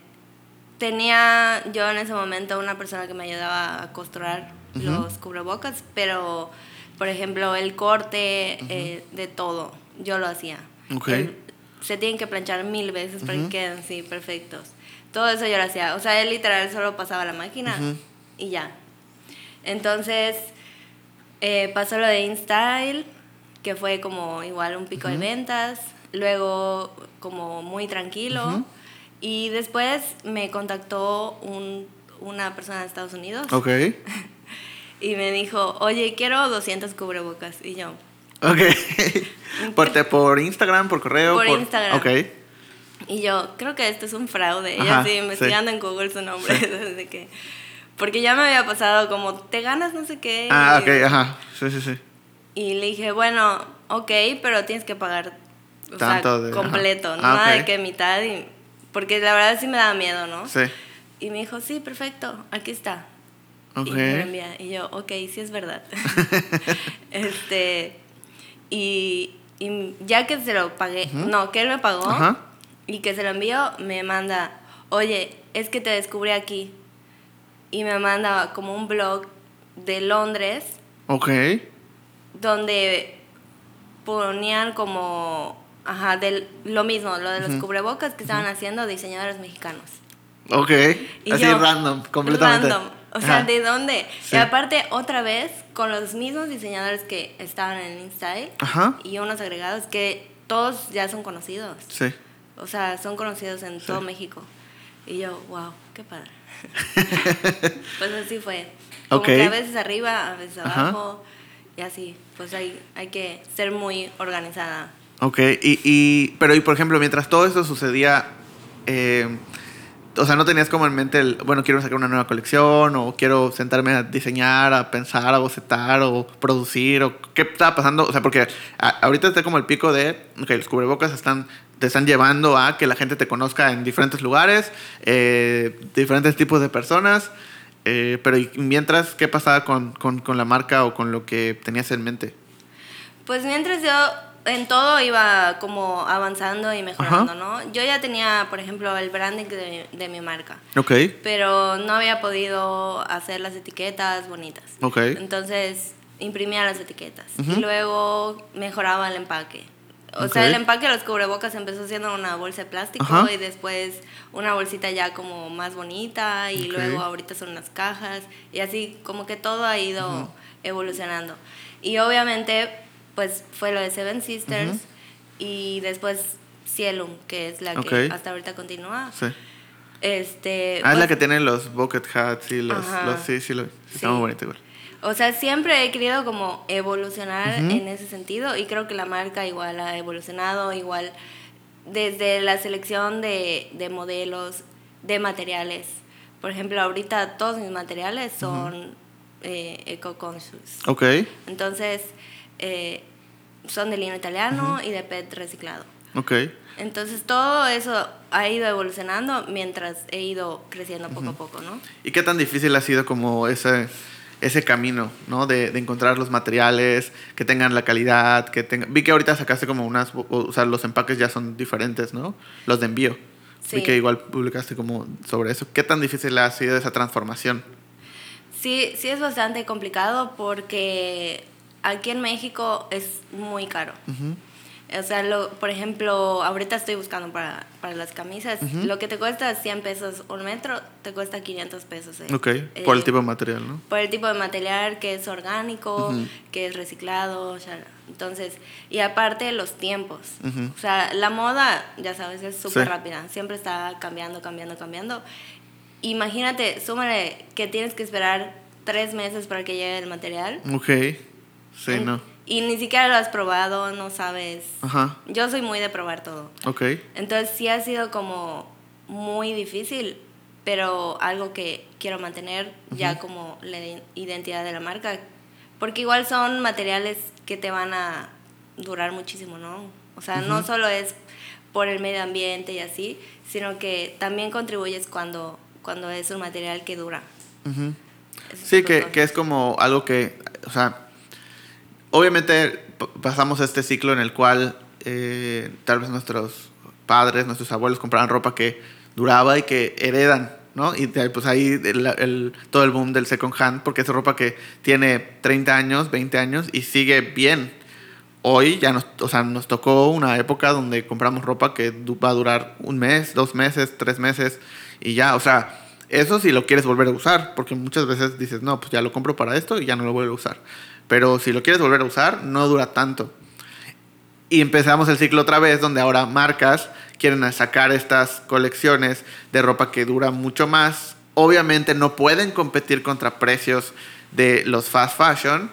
tenía yo en ese momento una persona que me ayudaba a costurar los cubrebocas, pero, por ejemplo, el corte eh, de todo, yo lo hacía. Ok. El- se tienen que planchar mil veces para que queden así perfectos. Todo eso yo lo hacía. O sea, él literal solo pasaba la máquina y ya. Entonces, eh, pasó lo de InStyle, que fue como igual un pico de ventas, luego como muy tranquilo, y después me contactó un- una persona de Estados Unidos Ok. y me dijo, oye, quiero 200 cubrebocas, y yo, Ok. por, te- por Instagram, por correo. Por Instagram. Ok. Y yo, creo que esto es un fraude. Ajá, Ella sí, sí. investigando en Google su nombre. desde que, porque ya me había pasado como, te ganas no sé qué. Ah, y- ok, ajá. Sí, sí, sí. Y le dije, bueno, ok, pero tienes que pagar o sea, Tanto de- completo, ajá. Ah, nada ok. de que mitad. Y, porque la verdad sí me daba miedo, ¿no? Sí. Y me dijo, sí, perfecto, aquí está. Ok. Y me lo envía. Y yo, ok, sí es verdad. este, y, y ya que se lo pagué, no, que él me pagó Ajá. y que se lo envió, me manda, oye, es que te descubrí aquí. Y me manda como un blog de Londres Ok. Donde ponían como, ajá, del, lo mismo, lo de los cubrebocas que estaban haciendo diseñadores mexicanos. Ok. Y Así yo, random, completamente. Random. O sea, Ajá. ¿de dónde? Sí. Y aparte, otra vez, con los mismos diseñadores que estaban en InStyle Ajá. y unos agregados que todos ya son conocidos. Sí. O sea, son conocidos en todo México. Y yo, wow, qué padre. pues así fue. Como que a veces arriba, a veces Ajá. Y así. Pues hay, hay que ser muy organizada. Ok, y, y, pero y por ejemplo, mientras todo esto sucedía, eh, o sea, no tenías como en mente el, bueno, quiero sacar una nueva colección, o quiero sentarme a diseñar, a pensar, a bocetar, o producir, o qué estaba pasando, o sea, porque a- ahorita está como el pico de, ok, los cubrebocas están, te están llevando a que la gente te conozca en diferentes lugares, eh, diferentes tipos de personas, eh, pero y mientras, ¿qué pasaba con, con, con la marca o con lo que tenías en mente? Pues mientras yo en todo iba como avanzando y mejorando, ¿no? Yo ya tenía, por ejemplo, el branding de, de mi marca, Ok, pero no había podido hacer las etiquetas bonitas. ok. Entonces imprimía las etiquetas y luego mejoraba el empaque. O sea, el empaque de los cubrebocas empezó siendo una bolsa de plástico Ajá. y después una bolsita ya como más bonita y luego ahorita son unas cajas y así como que todo ha ido evolucionando. Y obviamente pues fue lo de Seven Sisters y después Cielum, que es la que hasta ahorita continúa. Sí. Este, Ah, es la pues, que tiene los bucket hats y los... Sí, sí, lo, sí, está muy bonito igual. O sea, siempre he querido como evolucionar en ese sentido y creo que la marca igual ha evolucionado, igual desde la selección de, de modelos, de materiales. Por ejemplo, ahorita todos mis materiales son eh, eco-conscious. Ok, Entonces, eh, son de lino italiano y de PET reciclado. ok. Entonces, todo eso ha ido evolucionando mientras he ido creciendo poco a poco, ¿no? ¿Y qué tan difícil ha sido como ese, ese camino, ¿no? De, de encontrar los materiales, que tengan la calidad, que tengan... Vi que ahorita sacaste como unas... O sea, los empaques ya son diferentes, ¿no? Los de envío. Vi Sí. que igual publicaste como sobre eso. ¿Qué tan difícil ha sido esa transformación? Sí, sí es bastante complicado porque aquí en México es muy caro. O sea, lo, por ejemplo, ahorita estoy buscando para, para las camisas. Lo que te cuesta 100 pesos un metro, te cuesta 500 pesos. eh. Ok, por el Eh, tipo de material, ¿no? por el tipo de material que es orgánico, Ujú. que es reciclado, entonces, y aparte los tiempos. Ujú. O sea, la moda, ya sabes, es súper Sí. rápida, siempre está cambiando, cambiando, cambiando. Imagínate, súmale que tienes que esperar tres meses para que llegue el material. Ok, sí, En- no. Y ni siquiera lo has probado, no sabes. Ajá, Yo soy muy de probar todo. ok. Entonces sí ha sido como muy difícil, pero algo que, quiero mantener ya como la identidad de la marca. Porque igual son materiales que te van a durar muchísimo, ¿no? O sea, no solo es por el medio ambiente y así, sino que también contribuyes cuando, cuando es un material que dura. Sí, que, que, es como algo que, o sea, obviamente pasamos este ciclo en el cual eh, tal vez nuestros padres, nuestros abuelos compraban ropa que duraba y que heredan, ¿no? Y pues ahí el, todo el boom del second hand, porque es ropa que tiene 30 años, 20 años y sigue bien. Hoy ya nos, o sea, nos tocó una época donde compramos ropa que va a durar un mes, dos meses, tres meses y ya, o sea, eso si lo quieres volver a usar, porque muchas veces dices, no, pues ya lo compro para esto y ya no lo vuelvo a usar. Pero si lo quieres volver a usar, no dura tanto. Y empezamos el ciclo otra vez, donde ahora marcas quieren sacar estas colecciones de ropa que dura mucho más. Obviamente no pueden competir contra precios de los fast fashion,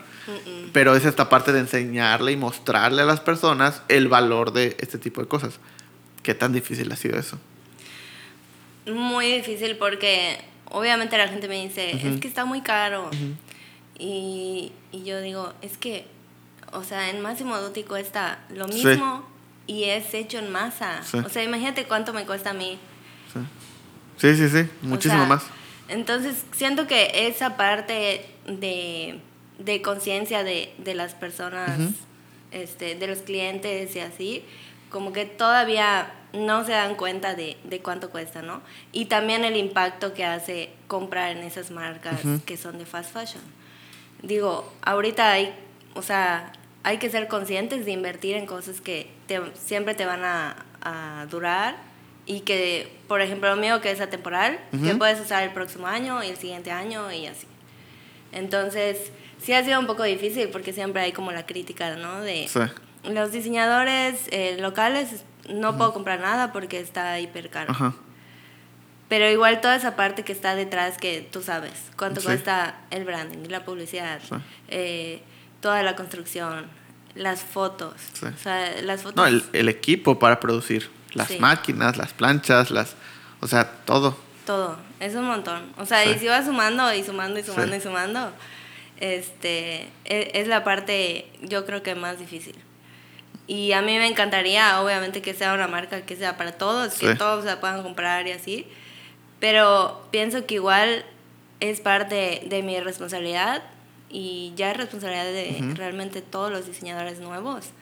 pero es esta parte de enseñarle y mostrarle a las personas el valor de este tipo de cosas. ¿Qué tan difícil ha sido eso? Muy difícil porque obviamente la gente me dice, es que está muy caro. Y, y, yo digo, es que, o sea, en Máximo Duty cuesta lo mismo y es hecho en masa. O sea, imagínate cuánto me cuesta a mí. Sí, sí, sí, muchísimo más. Entonces, siento que esa parte de, de conciencia de, de, las personas, este, de los clientes y así, como que todavía no se dan cuenta de, de, cuánto cuesta, ¿no? Y también el impacto que hace comprar en esas marcas que son de fast fashion. Digo, ahorita hay, o sea, hay que ser conscientes de invertir en cosas que siempre te van a, a, durar y que, por ejemplo, lo mío que es atemporal, que puedes usar el próximo año y el siguiente año y así. Entonces, sí ha sido un poco difícil porque siempre hay como la crítica, ¿no? De los diseñadores eh, locales, no puedo comprar nada porque está hiper caro. Pero igual toda esa parte que está detrás que tú sabes, cuánto cuesta el branding, la publicidad, eh, toda la construcción, las fotos. O sea, las fotos. No, el, el, equipo para producir. Las máquinas, las planchas, las. O sea, todo. Todo. Es un montón. O sea, y si vas sumando y sumando y sumando y sumando, este, es, es, la parte, yo creo que más difícil. Y a mí me encantaría, obviamente, que sea una marca que sea para todos, que todos la puedan comprar y así. Pero pienso que igual es parte de mi responsabilidad y ya es responsabilidad de realmente todos los diseñadores nuevos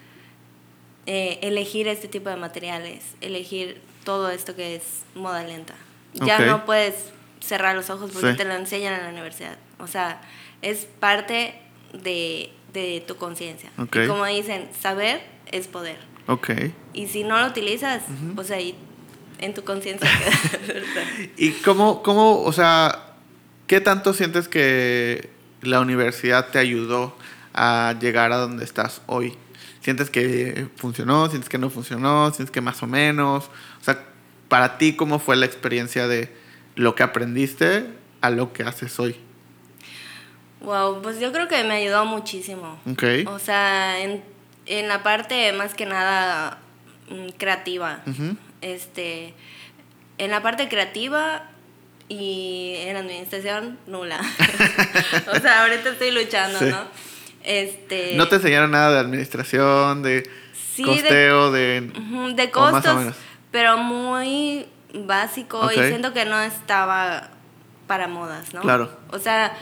eh, elegir este tipo de materiales, elegir todo esto que es moda lenta. Ya no puedes cerrar los ojos porque te lo enseñan en la universidad. O sea, es parte de, de tu conciencia. Como dicen, saber es poder. Okay. Y si no lo utilizas, pues ahí en tu conciencia ¿Y cómo, cómo, o sea, qué tanto sientes que la universidad te ayudó a llegar a donde estás hoy? ¿Sientes que funcionó? ¿Sientes que no funcionó? ¿Sientes que más o menos? O sea, para ti, ¿cómo fue la experiencia de lo que aprendiste a lo que haces hoy? Wow, pues yo creo que me ayudó muchísimo. Okay. O sea, en, en la parte más que nada mm, creativa. Este, en la parte creativa y en administración nula. o sea, ahorita estoy luchando, ¿no? Este, ¿No te enseñaron nada de administración, de costeo, de, de, costos, pero muy básico y siento que no estaba para modas, ¿no? Claro. O sea,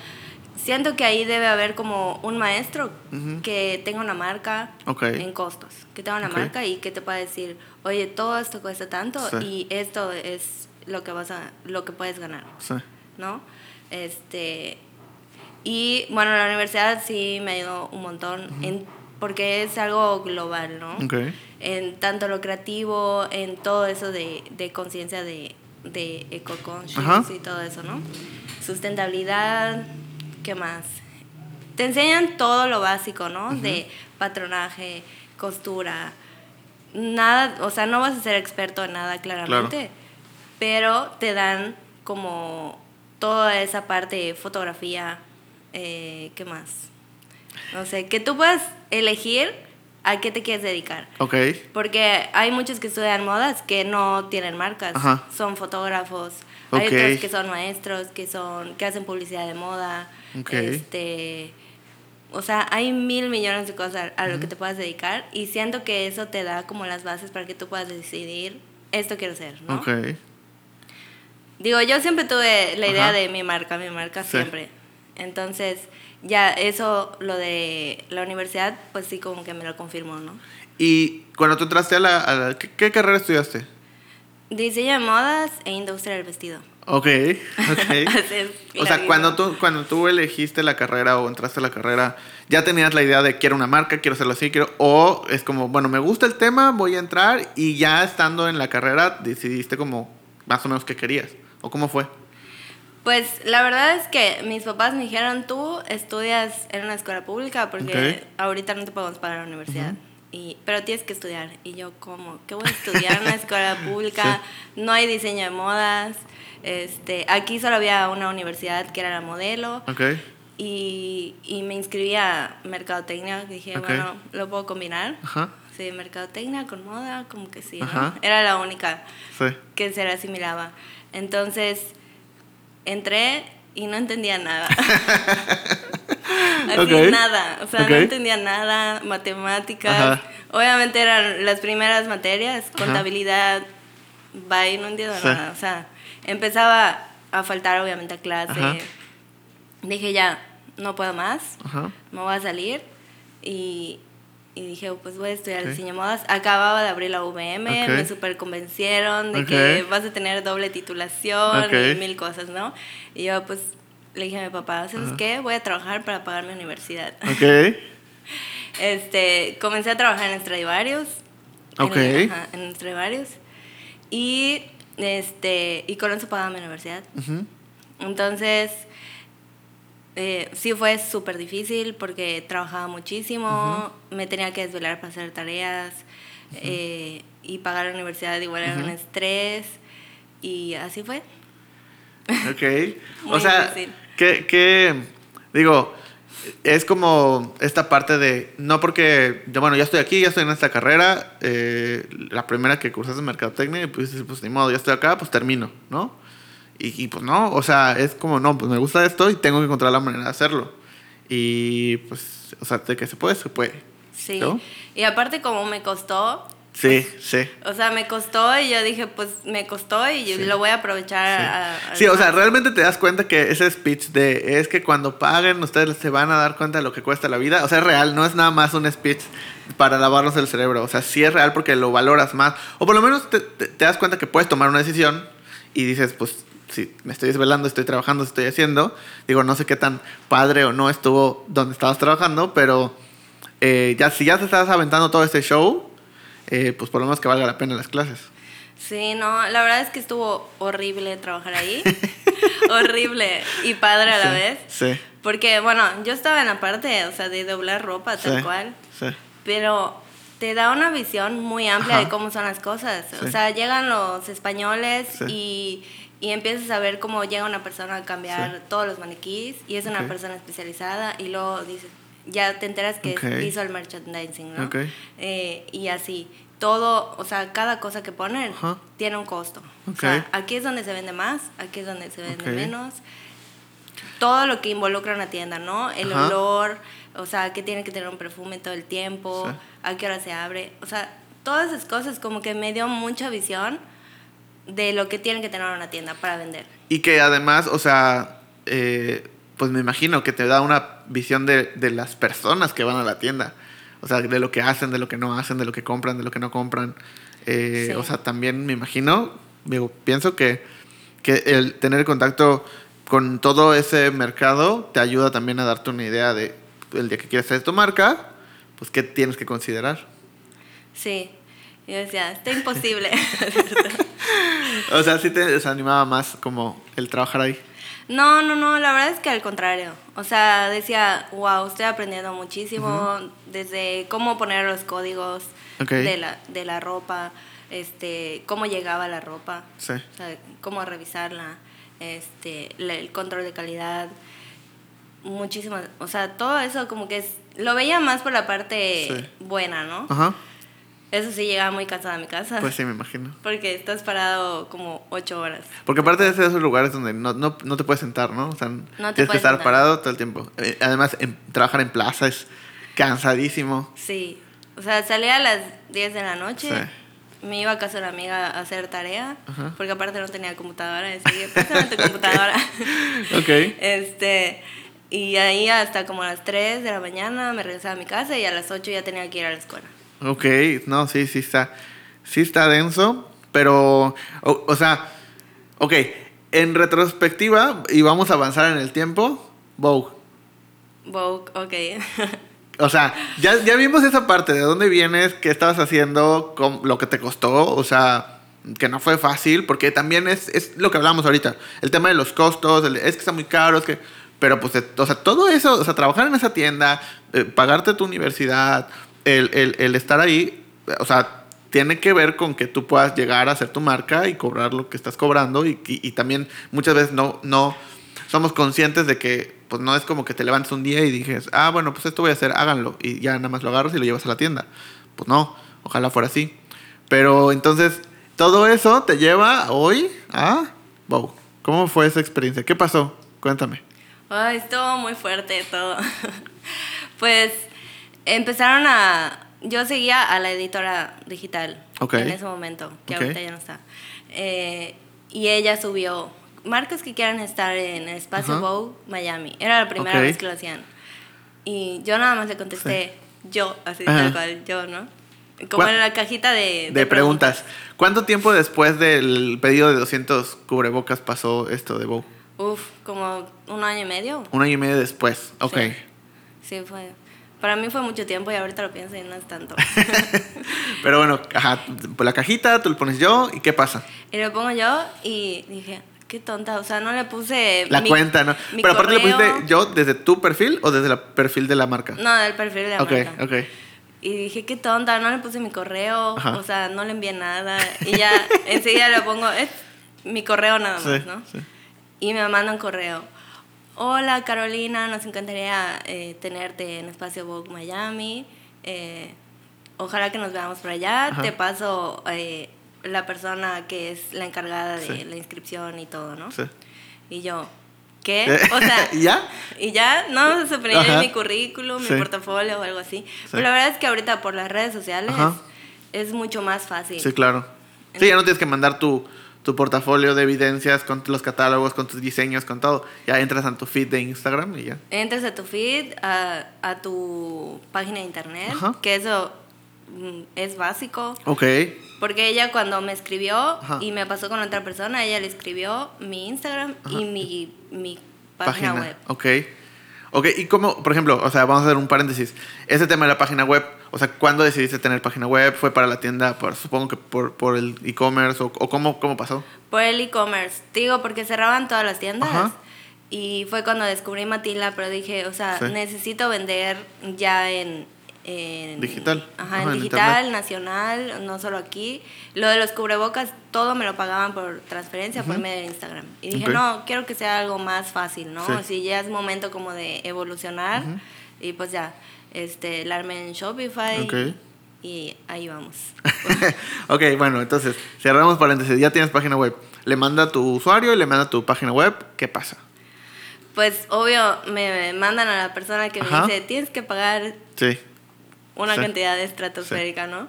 siento que ahí debe haber como un maestro que tenga una marca en costos, que tenga una marca y que te pueda decir, oye, todo esto cuesta tanto y esto es lo que vas a lo que puedes ganar sí. no este y bueno la universidad sí me ayudó un montón en, porque es algo global no en tanto lo creativo en todo eso de, de conciencia de de eco y todo eso no sustentabilidad qué más te enseñan todo lo básico no de patronaje costura nada o sea no vas a ser experto en nada claramente pero te dan como toda esa parte de fotografía, eh, ¿qué más? No sé, que tú puedas elegir a qué te quieres dedicar. Ok. Porque hay muchos que estudian modas que no tienen marcas, son fotógrafos, Hay otros que son maestros, que son que hacen publicidad de moda. Ok. Este, o sea, hay mil millones de cosas a, a lo que te puedas dedicar y siento que eso te da como las bases para que tú puedas decidir esto quiero ser, ¿no? Ok. Digo, yo siempre tuve la idea Ajá. de mi marca, mi marca Sí. siempre. Entonces, ya eso, lo de la universidad, pues sí como que me lo confirmó, ¿no? Y cuando tú entraste a la... a la- ¿qué, qué carrera estudiaste? Diseño de modas e industria del vestido. Ok, ok. Así es, o sea, cuando tú, cuando tú elegiste la carrera o entraste a la carrera, ¿ya tenías la idea de quiero una marca, quiero hacerlo así, quiero... O es como, bueno, me gusta el tema, voy a entrar y ya estando en la carrera decidiste como más o menos qué querías? ¿O cómo fue? Pues la verdad es que mis papás me dijeron, tú estudias en una escuela pública porque ahorita no te podemos pagar la universidad. Y, pero tienes que estudiar. Y yo, ¿cómo? ¿Qué voy a estudiar en una escuela pública? No hay diseño de modas. Este, aquí solo había una universidad que era la modelo. Ok. Y, y me inscribí a mercadotecnia. Dije, Ok. bueno, lo puedo combinar. Ajá. Sí, mercadotecnia con moda, como que sí, ¿no? Era la única Sí. que se le asimilaba. Entonces, entré y no entendía nada. Así, Ok. nada. O sea, Ok. no entendía nada, matemáticas. Ajá. Obviamente eran las primeras materias, contabilidad, bye, no entiendo Sí. nada. O sea, empezaba a faltar obviamente a clase. Ajá. Dije, ya, no puedo más Ajá. me voy a salir y, y dije, pues voy a estudiar Ok. diseño modas. Acababa de abrir la UVM, Ok. me super convencieron de Ok. que vas a tener doble titulación y mil cosas, ¿no? Y yo pues le dije a mi papá, ¿sabes qué? Voy a trabajar para pagar mi universidad. Ok. Este, comencé a trabajar en Stradivarius. en- Ok. ajá, En, Stradivarius. Y, este, y con eso pagaba mi universidad. Entonces, eh, sí fue súper difícil porque trabajaba muchísimo, me tenía que desvelar para hacer tareas eh, y pagar la universidad igual era un estrés y así fue. Ok. o sea, difícil. Que, que, digo, es como esta parte de, no porque, yo, bueno, ya estoy aquí, ya estoy en esta carrera, eh, la primera que cursaste en Mercadotecnia, y pues, pues ni modo, ya estoy acá, pues termino, ¿no? Y, y, pues no, o sea, es como, no, pues me gusta esto y tengo que encontrar la manera de hacerlo. Y pues, o sea, de que se puede, se puede. Sí. ¿No? Y aparte como me costó, Sí, sí. o sea, me costó y yo dije, pues me costó y yo lo voy a aprovechar. a- a- Sí, o sea, al realmente te das cuenta que ese speech de es que cuando paguen ustedes se van a dar cuenta de lo que cuesta la vida. O sea, es real, no es nada más un speech para lavarnos el cerebro. O sea, sí es real porque lo valoras más. O por lo menos te, te- te das cuenta que puedes tomar una decisión y dices, pues, si me estoy desvelando, estoy trabajando, estoy haciendo. Digo, no sé qué tan padre o no estuvo donde estabas trabajando, pero eh, ya si ya te estás aventando todo este show, eh, pues por lo menos que valga la pena las clases. Sí, no, la verdad es que estuvo horrible trabajar ahí. horrible y padre a la Sí, vez. Sí. Porque, bueno, yo estaba en la parte, o sea, de doblar ropa, tal sí, cual. Sí. Pero te da una visión muy amplia Ajá. de cómo son las cosas. Sí. O sea, llegan los españoles Sí. y, y empiezas a ver cómo llega una persona a cambiar Sí. todos los maniquís y es una Ok. persona especializada y luego dices, ya te enteras que Ok. hizo el merchandising, ¿no? Ok. Eh, y así. Todo, o sea, cada cosa que ponen Ajá. tiene un costo. Ok. O sea, aquí es donde se vende más, aquí es donde se vende menos. Todo lo que involucra una tienda, ¿no? El Ajá. olor, o sea, que tiene que tener un perfume todo el tiempo, Sí. a qué hora se abre. O sea, todas esas cosas como que me dio mucha visión de lo que tiene que tener una tienda para vender. Y que además, o sea, eh, pues me imagino que te da una visión de, de las personas que van a la tienda. O sea, de lo que hacen, de lo que no hacen, de lo que compran, de lo que no compran. Eh, Sí. O sea, también me imagino, digo, pienso que, que el tener contacto con todo ese mercado te ayuda también a darte una idea de el día que quieres hacer tu marca, pues qué tienes que considerar. Sí. Yo decía, está imposible. O sea, sí te desanimaba más como el trabajar ahí. No, no, no, la verdad es que al contrario. O sea, decía, wow, estoy aprendiendo muchísimo desde cómo poner los códigos de, la, de la ropa, este, cómo llegaba la ropa, Sí. o sea, cómo revisarla, este, el control de calidad, muchísimas, o sea, todo eso como que es, lo veía más por la parte Sí. buena, ¿no? Ajá. Eso sí, llegaba muy cansada a mi casa. Pues sí, me imagino. Porque estás parado como ocho horas. Porque aparte de esos lugares donde no, no, no te puedes sentar, ¿no? O sea, te tienes que estar sentar. parado todo el tiempo. Eh, Además, en- trabajar en plaza es cansadísimo. Sí. O sea, salía a las 10 de la noche. Sí. Me iba a casa de una amiga a hacer tarea. Ajá. Porque aparte no tenía computadora. Decía, préstame tu computadora. Ok. Este, y ahí hasta como a las 3 de la mañana me regresaba a mi casa y a las 8 ya tenía que ir a la escuela. Ok, no, sí, sí está. Sí está denso, pero. O, o sea, ok. En retrospectiva, y vamos a avanzar en el tiempo, Vogue. Vogue, ok. O sea, ya, ya vimos esa parte, de dónde vienes, qué estabas haciendo, cómo- lo que te costó, o sea, que no fue fácil, porque también es, es lo que hablamos ahorita, el tema de los costos, el- es que está muy caro, es que, pero pues, o sea, todo eso, o sea, trabajar en esa tienda, eh, pagarte tu universidad, el, el- estar ahí, o sea, tiene que ver con que tú puedas llegar a hacer tu marca y cobrar lo que estás cobrando y, y- y también muchas veces no, no somos conscientes de que pues no es como que te levantes un día y dijes, ah, bueno, pues esto voy a hacer, háganlo. Y ya nada más lo agarras y lo llevas a la tienda. Pues no, ojalá fuera así. Pero entonces, todo eso te lleva hoy a Wow. ¿Cómo fue esa experiencia? ¿Qué pasó? Cuéntame. Ay, estuvo muy fuerte todo. pues empezaron a... Yo seguía a la editora digital en ese momento, que ahorita ya no está. Eh, y ella subió marcas que quieran estar en el espacio Ajá. Vogue Miami. Era la primera vez que lo hacían. Y yo nada más le contesté, yo, así Ajá. tal cual, yo, ¿no? Como ¿Cuál- en la cajita de, De preguntas. ¿Cuánto tiempo después del pedido de 200 cubrebocas pasó esto de Wow? Uf, como un año y medio. Un año y medio después. Ok. Sí. Sí, fue. Para mí fue mucho tiempo y ahorita lo pienso y no es tanto. Pero bueno, ajá, por la cajita, tú lo pones yo y ¿qué pasa? y lo pongo yo y dije, qué tonta, o sea, no le puse... La mi- cuenta, ¿no? mi Pero aparte le pusiste yo desde tu perfil o desde el perfil de la marca. No, del perfil de la ok, marca. ok. Y dije, qué tonta, no le puse mi correo, Ajá. o sea, no le envié nada. Y ya enseguida le pongo, es mi correo nada más, Sí, ¿no? sí. Y me manda un correo. Hola Carolina, nos encantaría eh, tenerte en Espacio Vogue Miami. Eh, ojalá que nos veamos por allá. Ajá. Te paso eh, la persona que es la encargada de Sí. la inscripción y todo, ¿no? Sí. Y yo, ¿qué? O sea, ¿Y ya? y ya, no se ponía mi currículum, mi portafolio o algo así. Pero la verdad es que ahorita por las redes sociales Ajá. es mucho más fácil. Sí, claro. Sí, ya no tienes que mandar tu, tu portafolio de evidencias con los catálogos, con tus diseños, con todo. Ya entras a tu feed de Instagram y ya. Entras a tu feed, a, a tu página de internet, Ajá. que eso mm, es básico. Ok. Porque ella cuando me escribió Ajá. y me pasó con otra persona, ella le escribió mi Instagram y mi, mi página, web. Ok. Ok, y cómo, por ejemplo, o sea, vamos a hacer un paréntesis. Ese tema de la página web, o sea, ¿cuándo decidiste tener página web? ¿Fue para la tienda? Por, supongo que por, por el e-commerce o, o cómo, cómo pasó. Por el e-commerce. Digo, porque cerraban todas las tiendas. Ajá. Y fue cuando descubrí Matila, pero dije, o sea, Sí. necesito vender ya en... en- Digital. Ajá, Ajá, en en digital, nacional, no solo aquí. Lo de los cubrebocas, todo me lo pagaban por transferencia, por medio de Instagram. Y dije, no, quiero que sea algo más fácil, ¿no? Sí. Si ya es momento como de evolucionar. Y pues ya, este, la armé en Shopify. Ok. Y ahí vamos. ok, bueno, entonces, cerramos paréntesis. Ya tienes página web. Le manda tu usuario y le manda tu página web. ¿Qué pasa? Pues obvio, me mandan a la persona que Ajá. me dice, tienes que pagar Sí. Una Sí. cantidad estratosférica, ¿no?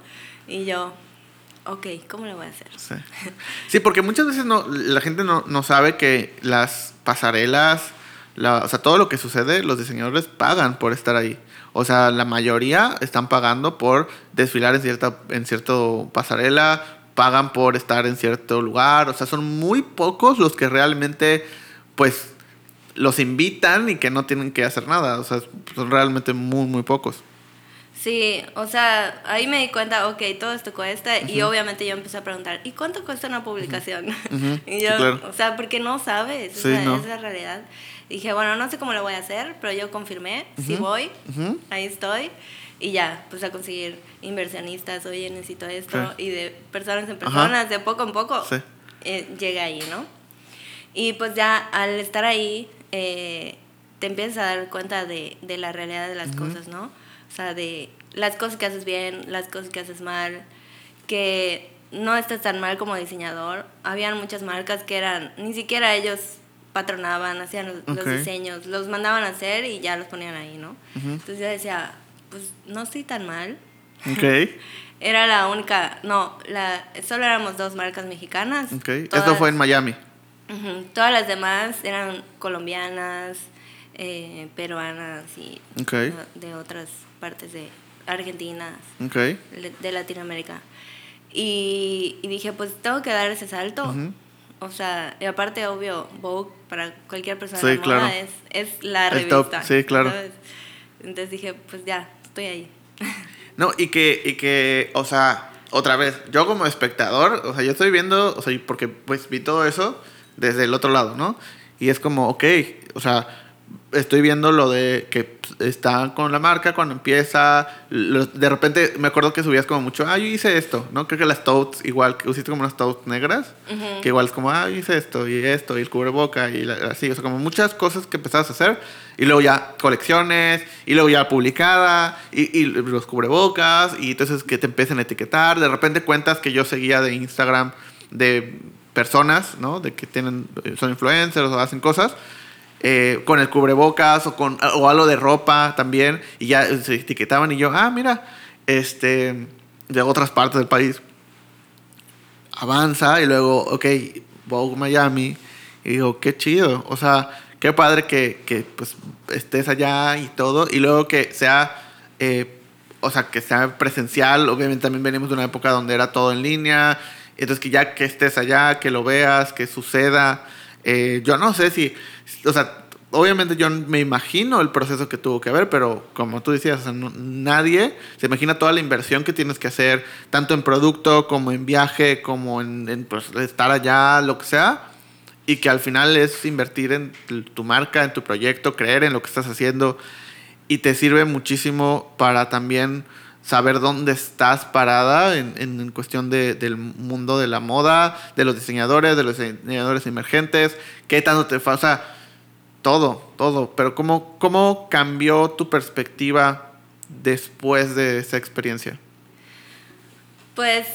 Y yo, ok, ¿cómo lo voy a hacer? Sí. Sí, porque muchas veces no, la gente no, no sabe que las pasarelas, la- o sea, todo lo que sucede, los diseñadores pagan por estar ahí. O sea, la mayoría están pagando por desfilar en cierta en cierto pasarela, pagan por estar en cierto lugar. O sea, son muy pocos los que realmente, pues, los invitan y que no tienen que hacer nada. O sea, son realmente muy, muy pocos. Sí, o sea, ahí me di cuenta, ok, todo esto cuesta y obviamente yo empecé a preguntar, ¿y cuánto cuesta una publicación? Ujú, y sí, yo, claro. o sea, porque no sabes, Sí, esa, no. es la realidad. Dije, bueno, no sé cómo lo voy a hacer, pero yo confirmé, si voy, Ujú. ahí estoy. Y ya, pues a conseguir inversionistas, oye, necesito esto, Sí. y de personas en Ajá. personas, de poco en poco, Sí. eh, llegué ahí, ¿no? Y pues ya al estar ahí, eh, te empiezas a dar cuenta de, de la realidad de las cosas, ¿no? O sea, de las cosas que haces bien, las cosas que haces mal, que no estás tan mal como diseñador. Habían muchas marcas que eran, ni siquiera ellos patronaban, hacían los, diseños, los mandaban a hacer y ya los ponían ahí, ¿no? Entonces yo decía, pues no estoy tan mal. Ok, Era la única, no, la, solo éramos dos marcas mexicanas. ok. Esto fue en Miami. Todas las demás eran colombianas, eh, peruanas y de otras partes de Argentina, Ok. le- de Latinoamérica. Y, y dije, pues tengo que dar ese salto. Ujú. O sea, y aparte, obvio, Vogue para cualquier persona Sí, de moda claro. es, es la El top, revista. sí, claro. ¿sabes? Entonces dije, pues ya, estoy ahí. No, y que, y que, o sea, otra vez, yo como espectador, o sea, yo estoy viendo, o sea, porque pues vi todo eso desde el otro lado, ¿no? Y es como, ok, o sea, estoy viendo lo de que está con la marca cuando empieza, lo- de repente me acuerdo que subías como mucho, ah, yo hice esto, ¿no? Creo que las totes, igual, que usiste como unas totes negras, que igual es como, ah, yo hice esto y esto y el cubreboca y la- así, o sea, como muchas cosas que empezabas a hacer y luego ya colecciones y luego ya publicada y, y los cubrebocas y entonces que te empiecen a etiquetar, de repente cuentas que yo seguía de Instagram de personas, ¿no? De que tienen, son influencers o hacen cosas. Eh, con el cubrebocas o con o algo de ropa también y ya se etiquetaban y yo ah mira este de otras partes del país avanza y luego, ok, Vogue Miami. Y digo, qué chido. O sea, qué padre que, que, pues estés allá y todo. Y luego que sea, eh, o sea, que sea presencial. Obviamente también venimos de una época donde era todo en línea. Entonces que ya que estés allá, que lo veas, que suceda. Eh, yo no sé si, o sea, obviamente yo me imagino el proceso que tuvo que haber, pero como tú decías, nadie se imagina toda la inversión que tienes que hacer, tanto en producto como en viaje, como en, en, pues, estar allá, lo que sea, y que al final es invertir en tu marca, en tu proyecto, creer en lo que estás haciendo, y te sirve muchísimo para también saber dónde estás parada en, en- cuestión de- del mundo de la moda, de los diseñadores, de los diseñadores emergentes, qué tanto te o sea, todo, todo. Pero ¿cómo, cómo cambió tu perspectiva después de esa experiencia? Pues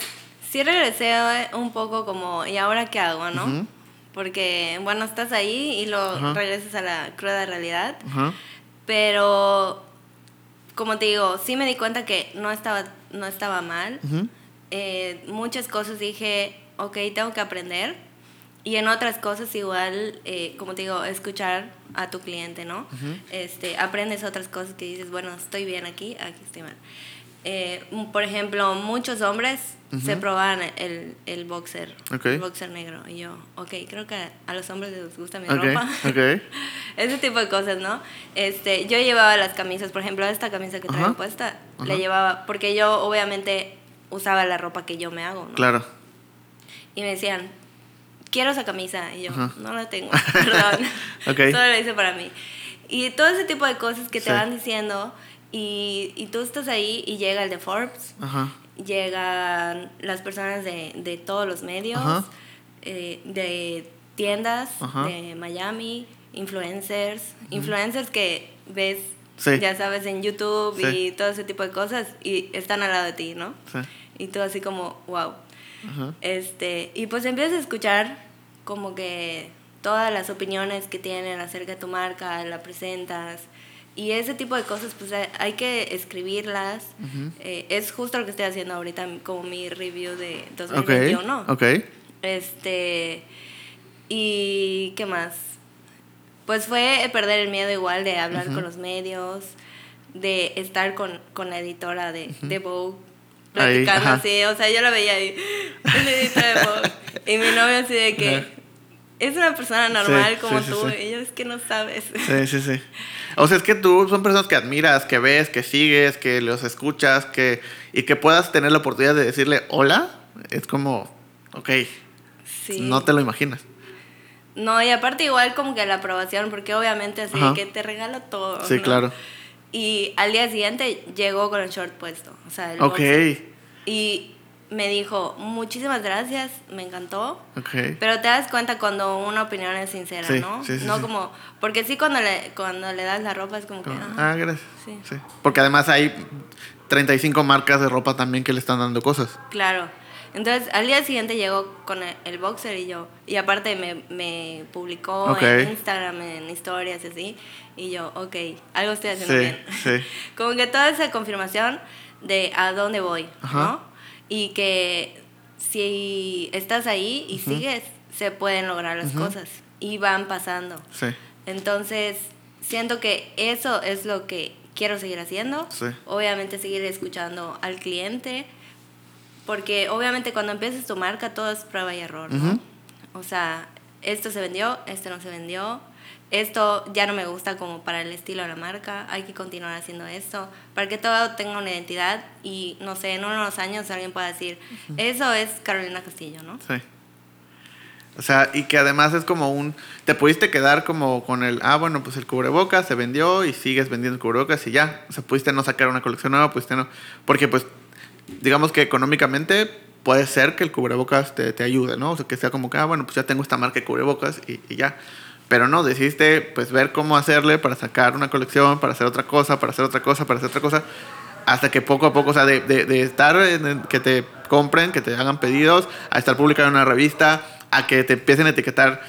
sí regresé un poco como, ¿y ahora qué hago, no? Porque, bueno, estás ahí y Ajá. regresas a la cruda realidad. Pero, como te digo, sí me di cuenta que no estaba, no estaba mal. Eh, muchas cosas dije, ok, tengo que aprender. Y en otras cosas igual, eh, como te digo, escuchar a tu cliente, ¿no? este, aprendes otras cosas que dices, bueno, estoy bien aquí, aquí estoy mal. Eh, por ejemplo, muchos hombres se probaban el, el boxer, Ok. el boxer negro. Y yo, ok, creo que a los hombres les gusta mi Ok, ropa. ok. Ese tipo de cosas, ¿no? Este, yo llevaba las camisas, por ejemplo, esta camisa que traigo Ajá. puesta, Ajá. la llevaba, porque yo obviamente usaba la ropa que yo me hago, ¿no? Claro. Y me decían, quiero esa camisa. Y yo, no la tengo, perdón. Solo la hice para mí. Y todo ese tipo de cosas que te Sí. van diciendo, y, y tú estás ahí y llega el de Forbes, Ajá. llegan las personas de, de todos los medios, eh, de tiendas Ajá. de Miami, influencers, influencers que ves, Sí. ya sabes, en YouTube Sí. y todo ese tipo de cosas, y están al lado de ti, ¿no? Sí. Y tú así como, wow. Este, y pues empiezas a escuchar como que todas las opiniones que tienen acerca de tu marca, la presentas. Y ese tipo de cosas, pues hay- que escribirlas. Eh, es justo lo que estoy haciendo ahorita, como mi review de 2021. Ok. Ok. Este, y qué más. Pues fue perder el miedo igual de hablar con los medios, de estar con, con la editora de, de Vogue, platicando así, o sea, yo la veía ahí, la editora de Vogue, y mi novio así de que. Es una persona normal Sí, como sí, tú, sí. y yo es que no sabes. Sí, sí, sí. O sea, es que tú son personas que admiras, que ves, que sigues, que los escuchas, que y que puedas tener la oportunidad de decirle hola, es como, ok, Sí. no te lo imaginas. No, y aparte igual como que la aprobación, porque obviamente así Ajá. que te regalo todo. Sí, ¿no? claro. Y al día siguiente llegó con el short puesto. O sea, el Ok. Y me dijo, muchísimas gracias, me encantó. Pero te das cuenta cuando una opinión es sincera, Sí, ¿no? sí, sí, no como, porque sí cuando le, cuando le das la ropa es como que, ah, ah, gracias. sí. Sí. Porque además hay 35 marcas de ropa también que le están dando cosas. claro. Entonces al día siguiente llegó con el, el boxer y yo, y aparte me, me publicó en Instagram, en historias y así, y yo, ok, algo estoy haciendo bien. sí. como que toda esa confirmación de a dónde voy, Ajá. ¿no? Y que si estás ahí y sigues, se pueden lograr las cosas y van pasando. Sí. Entonces, siento que eso es lo que quiero seguir haciendo. Sí. Obviamente seguir escuchando al cliente, porque obviamente cuando empiezas tu marca todo es prueba y error, ¿no? O sea, esto se vendió, esto no se vendió, esto ya no me gusta como para el estilo de la marca, hay que continuar haciendo esto, para que todo tenga una identidad y, no sé, en unos años alguien pueda decir, eso es Carolina Castillo, ¿no? Sí. O sea, y que además es como un... Te pudiste quedar como con el... Ah, bueno, pues el cubrebocas se vendió y sigues vendiendo cubrebocas y ya. O sea, pudiste no sacar una colección nueva, pudiste no... Porque pues, digamos que económicamente puede ser que el cubrebocas te, te ayude, ¿no? O sea, que sea como que, ah, bueno, pues ya tengo esta marca de cubrebocas y, y ya. Pero no, decidiste pues ver cómo hacerle para sacar una colección, para hacer otra cosa, para hacer otra cosa, para hacer otra cosa. Hasta que poco a poco, o sea, de, de, de estar en, que te compren, que te hagan pedidos, a estar publicado en una revista, a que te empiecen a etiquetar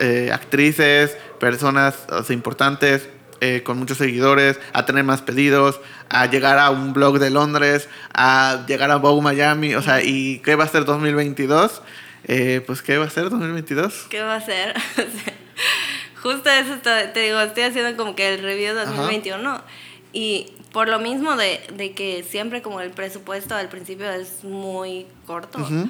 eh, actrices, personas o sea, importantes, eh, con muchos seguidores, a tener más pedidos, a llegar a un blog de Londres, a llegar a Vogue Miami, o sea, ¿y qué va a ser 2022? Eh, pues, ¿qué va a ser 2022? ¿Qué va a hacer? Justo eso estoy- te digo, estoy haciendo como que el review 2021 y por lo mismo de, de que siempre como el presupuesto al principio es muy corto, Ujú.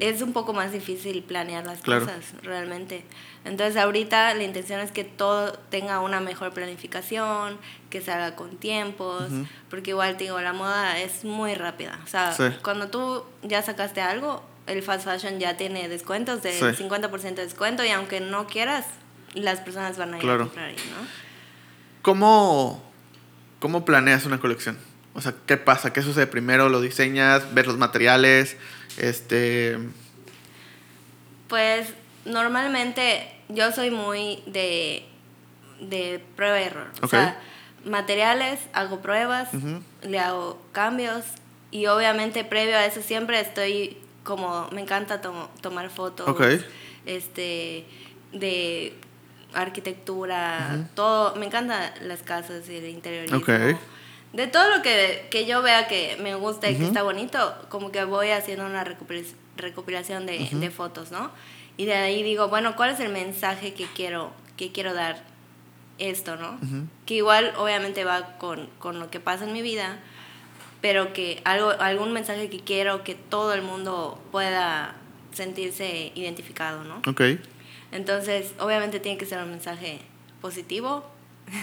es un poco más difícil planear las Claro. cosas realmente. Entonces ahorita la intención es que todo tenga una mejor planificación, que se haga con tiempos, porque igual te digo, la moda es muy rápida. O sea, Sí. cuando tú ya sacaste algo, el fast fashion ya tiene descuentos del Sí. 50% de descuento y aunque no quieras, las personas van a ir Claro. a comprar ahí, ¿no? ¿Cómo, ¿Cómo planeas una colección? O sea, ¿qué pasa? ¿Qué sucede primero? ¿Lo diseñas? ¿Ves los materiales? Este... Pues normalmente yo soy muy de, de prueba y error. Ok. O sea, materiales, hago pruebas, le hago cambios y obviamente previo a eso siempre estoy como, me encanta tomo- tomar fotos, este, de arquitectura, todo, me encantan las casas y el interiorismo. De todo lo que, que yo vea que me gusta y que está bonito, como que voy haciendo una recopil- recopilación de, de fotos, ¿no? Y de ahí digo, bueno, ¿cuál es el mensaje que quiero, que quiero dar esto, ¿no? Que igual obviamente va con, con lo que pasa en mi vida, pero que algo, algún mensaje que quiero que todo el mundo pueda sentirse identificado, ¿no? Ok. Entonces, obviamente tiene que ser un mensaje positivo,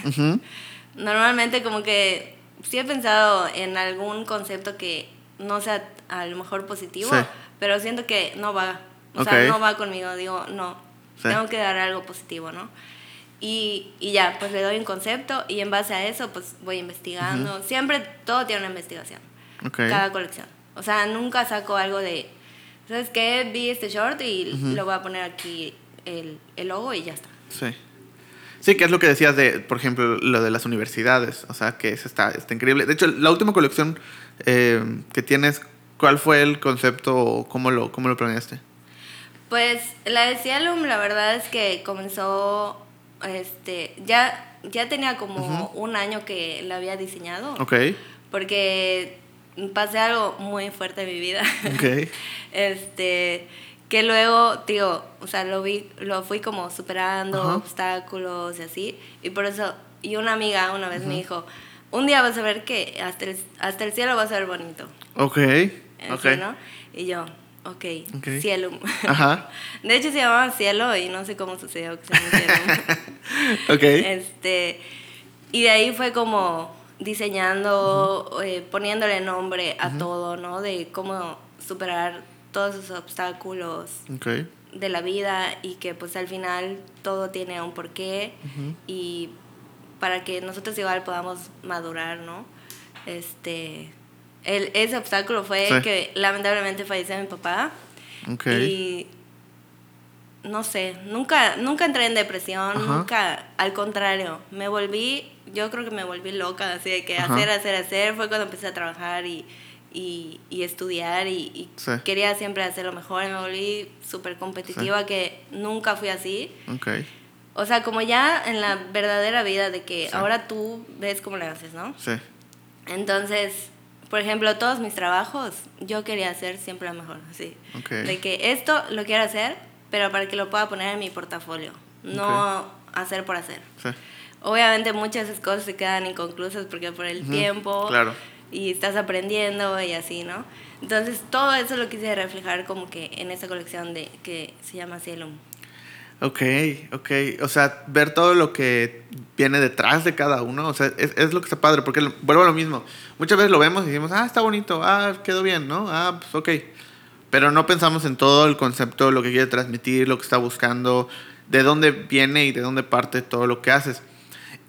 Ujú. Normalmente como que sí he pensado en algún concepto que no sea a lo mejor positivo, Sí. pero siento que no va. O Ok. sea, no va conmigo. Digo, no, Sí. tengo que dar algo positivo, ¿no? Y, y ya, pues le doy un concepto y en base a eso pues voy investigando. Siempre todo tiene una investigación, Ok. cada colección. O sea, nunca saco algo de, ¿sabes qué? Vi este short y lo voy a poner aquí el, el logo y ya está. Sí. Sí, que es lo que decías de, por ejemplo, lo de las universidades. O sea, que eso está, está increíble. De hecho, la última colección eh, que tienes, ¿cuál fue el concepto o cómo lo, cómo lo planeaste? Pues la de Cielum, la verdad es que comenzó, este, ya, ya tenía como un año que la había diseñado, Ok. porque pasé algo muy fuerte en mi vida, Ok. este, que luego, tío, o sea, lo vi, lo fui como superando obstáculos y así, y por eso, y una amiga una vez me dijo, un día vas a ver que hasta el, hasta el cielo va a ser bonito, Ok. así, Ok. ¿no? Y yo, ok, Ok. Cielum. Ajá. De hecho se llamaba Cielo y no sé cómo sucedió que se Cielo. Ok. este, y de ahí fue como diseñando, eh, poniéndole nombre a todo, ¿no? De cómo superar todos esos obstáculos Ok. de la vida y que pues al final todo tiene un porqué y para que nosotros igual podamos madurar, ¿no? Este, el, ese obstáculo fue Sí. que lamentablemente falleció mi papá. Ok. Y no sé, nunca, nunca entré en depresión, Ajá. nunca, al contrario, me volví, yo creo que me volví loca, así de que Ajá. hacer, hacer, hacer, fue cuando empecé a trabajar y, y, y estudiar y, y Sí. quería siempre hacer lo mejor, me volví súper competitiva que nunca fui así. Ok. O sea, como ya en la verdadera vida de que ahora tú ves cómo le haces, ¿no? Sí. Entonces, por ejemplo, todos mis trabajos, yo quería hacer siempre lo mejor, sí. Ok. De que esto lo quiero hacer, pero para que lo pueda poner en mi portafolio, no hacer por hacer. Sí. Obviamente muchas esas cosas se quedan inconclusas porque por el Ujú, tiempo claro. y estás aprendiendo y así, ¿no? Entonces, todo eso lo quise reflejar como que en esta colección de que se llama Cielum. Ok, ok. O sea, ver todo lo que viene detrás de cada uno, o sea, es, es lo que está padre, porque vuelvo a lo mismo. Muchas veces lo vemos y decimos, ah, está bonito, ah, quedó bien, ¿no? Ah, pues ok. Pero no pensamos en todo el concepto, lo que quiere transmitir, lo que está buscando, de dónde viene y de dónde parte todo lo que haces.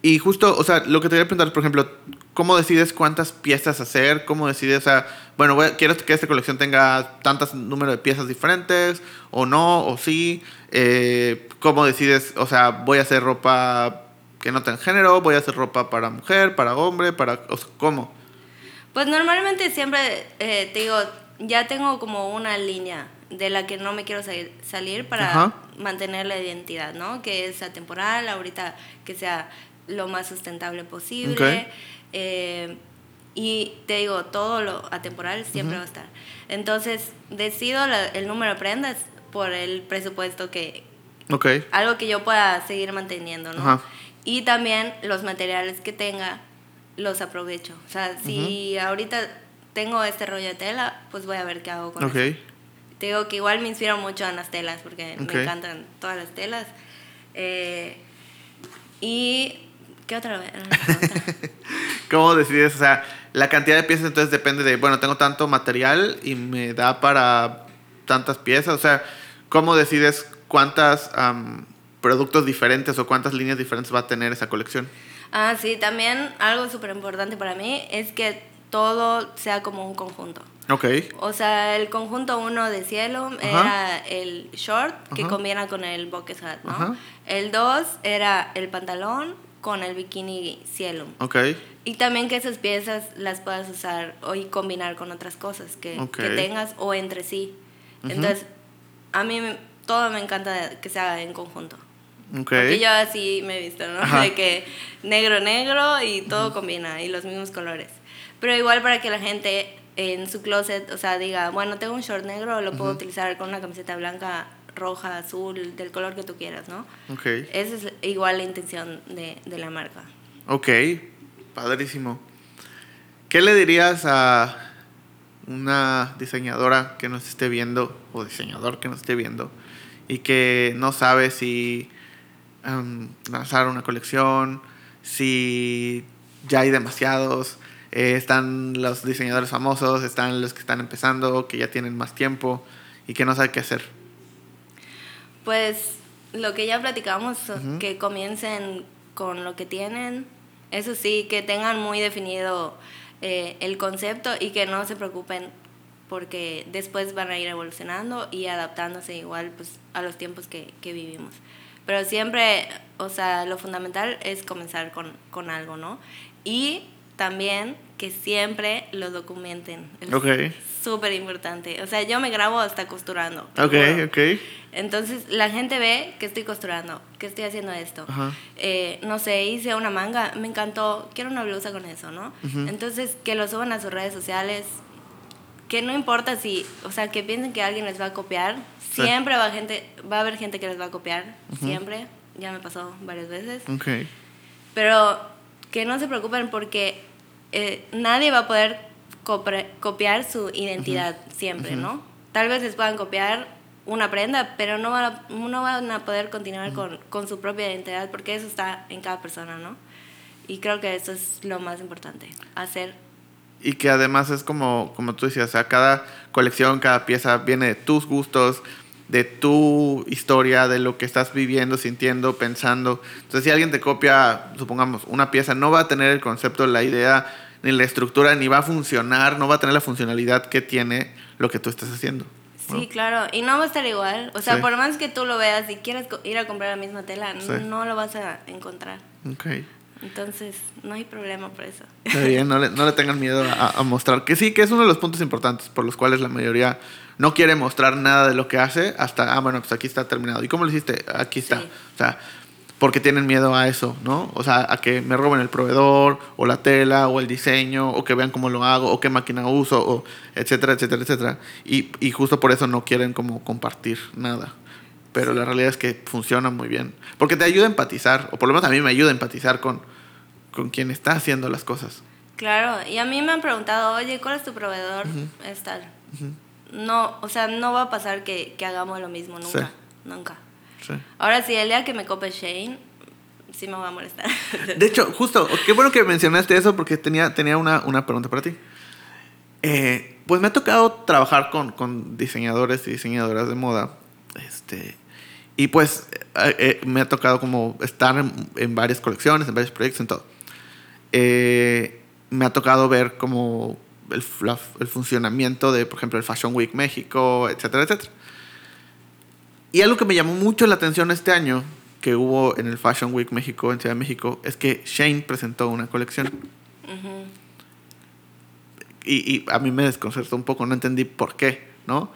Y justo, o sea, lo que te quería preguntar, por ejemplo, ¿cómo decides cuántas piezas hacer? ¿Cómo decides, o sea, bueno, voy quiero que esta colección tenga tantos número de piezas diferentes, o no, o sí? Eh, ¿Cómo decides, o sea, voy a hacer ropa que no tenga género, voy a hacer ropa para mujer, para hombre, para, o sea, ¿cómo? Pues normalmente siempre eh, te digo, ya tengo como una línea de la que no me quiero salir, salir para Ajá. mantener la identidad, ¿no? Que es atemporal, ahorita que sea lo más sustentable posible. Eh, y te digo, todo lo atemporal siempre va a estar. Entonces, decido la- el número de prendas por el presupuesto que, Ok, algo que yo pueda seguir manteniendo, ¿no? Ajá. Y también los materiales que tenga los aprovecho. O sea, si ahorita tengo este rollo de tela, pues voy a ver qué hago con ok. eso. Te digo que igual me inspiro mucho en las telas porque Ok. me encantan todas las telas. Eh, y ¿qué otra vez? ¿Cómo decides? O sea, la cantidad de piezas entonces depende de, bueno, tengo tanto material y me da para tantas piezas. O sea, ¿cómo decides cuántas am, productos diferentes o cuántas líneas diferentes va a tener esa colección? ah, sí, también algo súper importante para mí es que todo sea como un conjunto. Ok, O sea, el conjunto uno de cielo Ajá. era el short que Ajá. combina con el bucket hat, ¿no? Ajá. El dos era el pantalón con el bikini cielo. ok, Y también que esas piezas las puedas usar o y combinar con otras cosas que, Ok. que tengas o entre sí. Ujú. Entonces, a mí todo me encanta que sea en conjunto. ok. Porque yo así me he visto, ¿no? Ajá. De que negro, negro y todo combina y los mismos colores. Pero igual para que la gente en su closet, o sea, diga, bueno, tengo un short negro, lo puedo utilizar con una camiseta blanca, roja, azul, del color que tú quieras, ¿no? Ok, Esa es igual la intención de, de la marca. ok, padrísimo. ¿Qué le dirías a una diseñadora que nos esté viendo o diseñador que nos esté viendo y que no sabe si em, lanzar una colección, si ya hay demasiados, eh, están los diseñadores famosos, están los que están empezando, que ya tienen más tiempo y que no sabe qué hacer? Pues lo que ya platicamos, que comiencen con lo que tienen, eso sí, que tengan muy definido eh, el concepto y que no se preocupen porque después van a ir evolucionando y adaptándose igual pues, a los tiempos que, que vivimos. Pero siempre, o sea, lo fundamental es comenzar con, con algo, ¿no? Y también que siempre lo documenten. Ok. Súper importante. O sea, yo me grabo hasta costurando. Ok, juro. ok. Entonces la gente ve que estoy costurando, que estoy haciendo esto. Eh, no sé, hice una manga, me encantó, quiero una blusa con eso, ¿no? Ujú. Entonces que lo suban a sus redes sociales, que no importa si, o sea, que piensen que alguien les va a copiar, Sí. siempre va, gente, va a haber gente que les va a copiar, Ujú. siempre, ya me pasó varias veces, Ok. pero que no se preocupen porque eh, nadie va a poder copiar su identidad siempre. ¿no? Tal vez les puedan copiar una prenda, pero no van a, no van a poder continuar con, con su propia identidad porque eso está en cada persona, ¿no? Y creo que eso es lo más importante, hacer. Y que además es como, como tú decías, o sea, cada colección, cada pieza viene de tus gustos, de tu historia, de lo que estás viviendo, sintiendo, pensando. Entonces, si alguien te copia, supongamos, una pieza, no va a tener el concepto, la idea ni la estructura, ni va a funcionar, no va a tener la funcionalidad que tiene lo que tú estás haciendo. Sí, claro, y no va a estar igual. O sea, Sí. por más que tú lo veas y quieras ir a comprar la misma tela, Sí. no lo vas a encontrar. Ok. Entonces, no hay problema por eso. Está bien, no le, no le tengan miedo a, a mostrar. Que sí, que es uno de los puntos importantes por los cuales la mayoría no quiere mostrar nada de lo que hace hasta, ah, bueno, pues aquí está terminado. ¿Y cómo lo hiciste? Aquí está. Sí. O sea, porque tienen miedo a eso, ¿no? O sea, a que me roben el proveedor, o la tela, o el diseño, o que vean cómo lo hago, o qué máquina uso, o etcétera, etcétera, etcétera. Y, y justo por eso no quieren como compartir nada. Pero la realidad es que funciona muy bien. Porque te ayuda a empatizar, o por lo menos a mí me ayuda a empatizar con, con quien está haciendo las cosas. Claro, y a mí me han preguntado, oye, ¿cuál es tu proveedor? Es tal. No, o sea, no va a pasar que, que hagamos lo mismo nunca. Nunca. Sí. Ahora sí, el día que me cope Shane, sí me va a molestar. De hecho, justo, qué bueno que mencionaste eso porque tenía, tenía una, una pregunta para ti. Eh, pues me ha tocado trabajar con, con diseñadores y diseñadoras de moda. Este, y pues eh, eh, me ha tocado como estar en, en varias colecciones, en varios proyectos, en todo. Eh, me ha tocado ver como el, la- el funcionamiento de, por ejemplo, el Fashion Week México, etcétera, etcétera. Y algo que me llamó mucho la atención este año que hubo en el Fashion Week México, en Ciudad de México, es que Shane presentó una colección. Y, y a mí me desconcertó un poco, no entendí por qué, ¿no?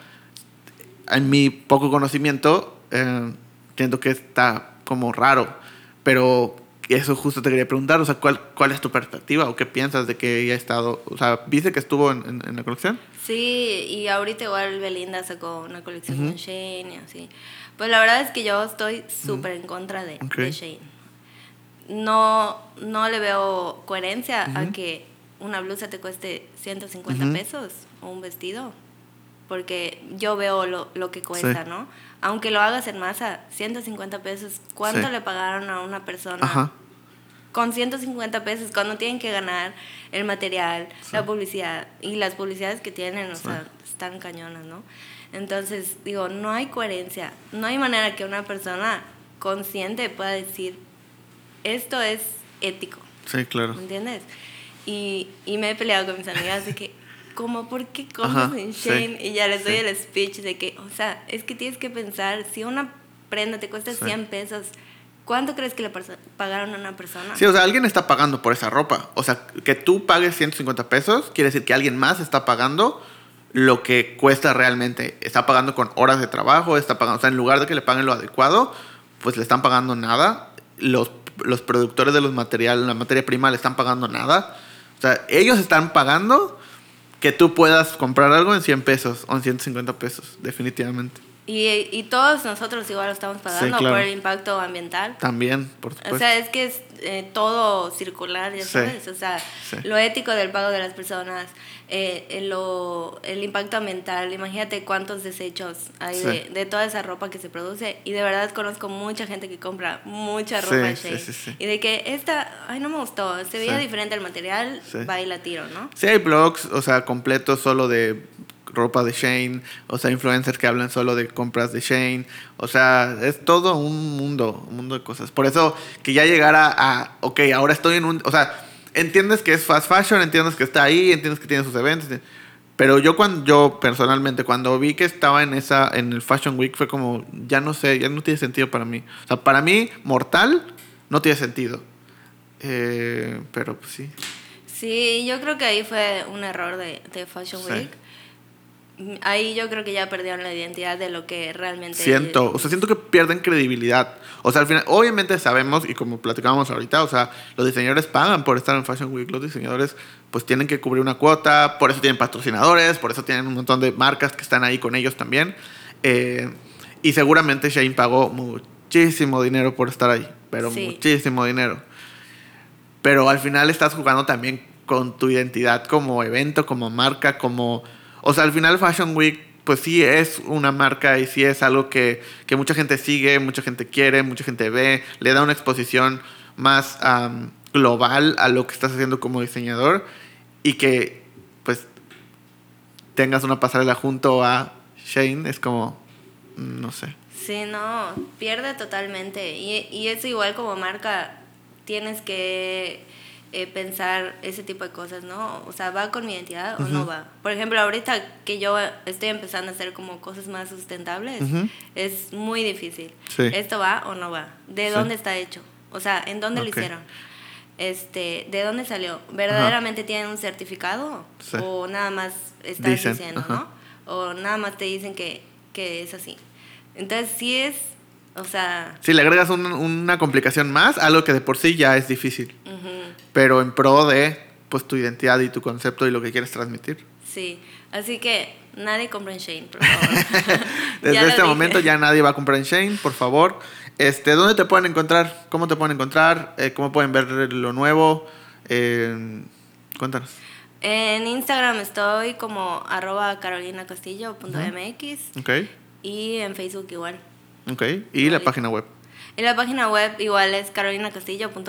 En mi poco conocimiento, eh, entiendo que está como raro, pero eso justo te quería preguntar, o sea, ¿cuál, cuál es tu perspectiva o qué piensas de que ella ha estado, o sea, ¿viste que estuvo en, en- en la colección? Sí, y ahorita igual Belinda sacó una colección con Shane y así. Pues la verdad es que yo estoy súper en contra de, Ok. de Shane. No, no le veo coherencia Ujú. a que una blusa te cueste 150 Ujú. pesos o un vestido. Porque yo veo lo, lo que cuesta, Sí. ¿no? Aunque lo hagas en masa, 150 pesos, ¿cuánto Sí. le pagaron a una persona? Ajá. Con 150 pesos cuando tienen que ganar el material, la publicidad y las publicidades que tienen, o sea, están cañonas, ¿no? Entonces, digo, no hay coherencia, no hay manera que una persona consciente pueda decir, esto es ético, Sí, claro. ¿me entiendes? Y, y me he peleado con mis amigas de que, como, ¿por qué Ajá, en sí, Shane? y ya les doy sí. el speech de que, o sea, es que tienes que pensar, si una prenda te cuesta Sí. 100 pesos, ¿cuánto crees que le pagaron a una persona? Sí, o sea, alguien está pagando por esa ropa. O sea, que tú pagues 150 pesos quiere decir que alguien más está pagando lo que cuesta realmente. Está pagando con horas de trabajo, está pagando, o sea, en lugar de que le paguen lo adecuado, pues le están pagando nada. Los, los productores de los materiales, la materia prima, le están pagando nada. O sea, ellos están pagando que tú puedas comprar algo en 100 pesos o en 150 pesos, definitivamente. Y, y todos nosotros igual lo estamos pagando claro. por el impacto ambiental. También, por supuesto. O sea, es que es eh, todo circular, ya Sí. sabes. O sea, Sí. lo ético del pago de las personas, eh, el, lo, el impacto ambiental. Imagínate cuántos desechos hay Sí. de, de toda esa ropa que se produce. Y de verdad conozco mucha gente que compra mucha Sí, ropa sí, sí, sí. Y de que esta, ay, no me gustó, se veía Sí. diferente el material, Sí. va y la tiro, ¿no? Sí, hay blogs, o sea, completos solo de ropa de Shane, o sea, influencers que hablan solo de compras de Shane, o sea, es todo un mundo, un mundo de cosas. Por eso que ya llegara a, ok, ahora estoy en un, o sea, entiendes que es fast fashion, entiendes que está ahí, entiendes que tiene sus eventos, pero yo cuando, yo personalmente, cuando vi que estaba en esa, en el Fashion Week, fue como, ya no sé, ya no tiene sentido para mí. O sea, para mí, mortal, no tiene sentido. Eh, pero pues sí. Sí, yo creo que ahí fue un error de, de Fashion Sí. Week. Ahí yo creo que ya perdieron la identidad de lo que realmente Siento, o sea, siento que pierden credibilidad. O sea, al final, obviamente sabemos, y como platicábamos ahorita, o sea, los diseñadores pagan por estar en Fashion Week. Los diseñadores, pues tienen que cubrir una cuota, por eso tienen patrocinadores, por eso tienen un montón de marcas que están ahí con ellos también. Eh, y seguramente Shane pagó muchísimo dinero por estar ahí, pero Sí. muchísimo dinero. Pero al final estás jugando también con tu identidad como evento, como marca, como... O sea, al final Fashion Week, pues sí es una marca y sí es algo que, que mucha gente sigue, mucha gente quiere, mucha gente ve, le da una exposición más am, global a lo que estás haciendo como diseñador y que pues tengas una pasarela junto a Shane es como, mm, no sé. Sí, no, pierde totalmente. Y, y eso igual como marca tienes que eh, pensar ese tipo de cosas, ¿no? O sea, ¿va con mi identidad o no va? Por ejemplo, ahorita que yo estoy empezando a hacer como cosas más sustentables, es muy difícil. Sí. ¿Esto va o no va? ¿De Sí. dónde está hecho? O sea, ¿en dónde Ok. lo hicieron? Este, ¿De dónde salió? ¿Verdaderamente tienen un certificado? Sí. ¿O nada más estás Dicen, diciendo, no? ¿O nada más te dicen que, que es así? Entonces, sí es, o sea, Si le agregas un- una complicación más, algo que de por sí ya es difícil, pero en pro de pues tu identidad y tu concepto y lo que quieres transmitir. sí. Así que nadie compra en Shane, por favor. Desde este dije. momento ya nadie va a comprar en Shane, por favor. Este, ¿Dónde te pueden encontrar? ¿Cómo te pueden encontrar? Eh, ¿Cómo pueden ver lo nuevo? Eh, cuéntanos. En Instagram estoy como arroba carolinacastillo.mx Ok, y en Facebook igual. Ok. Y la página web. Y la página web igual es carolinacastillo.mx.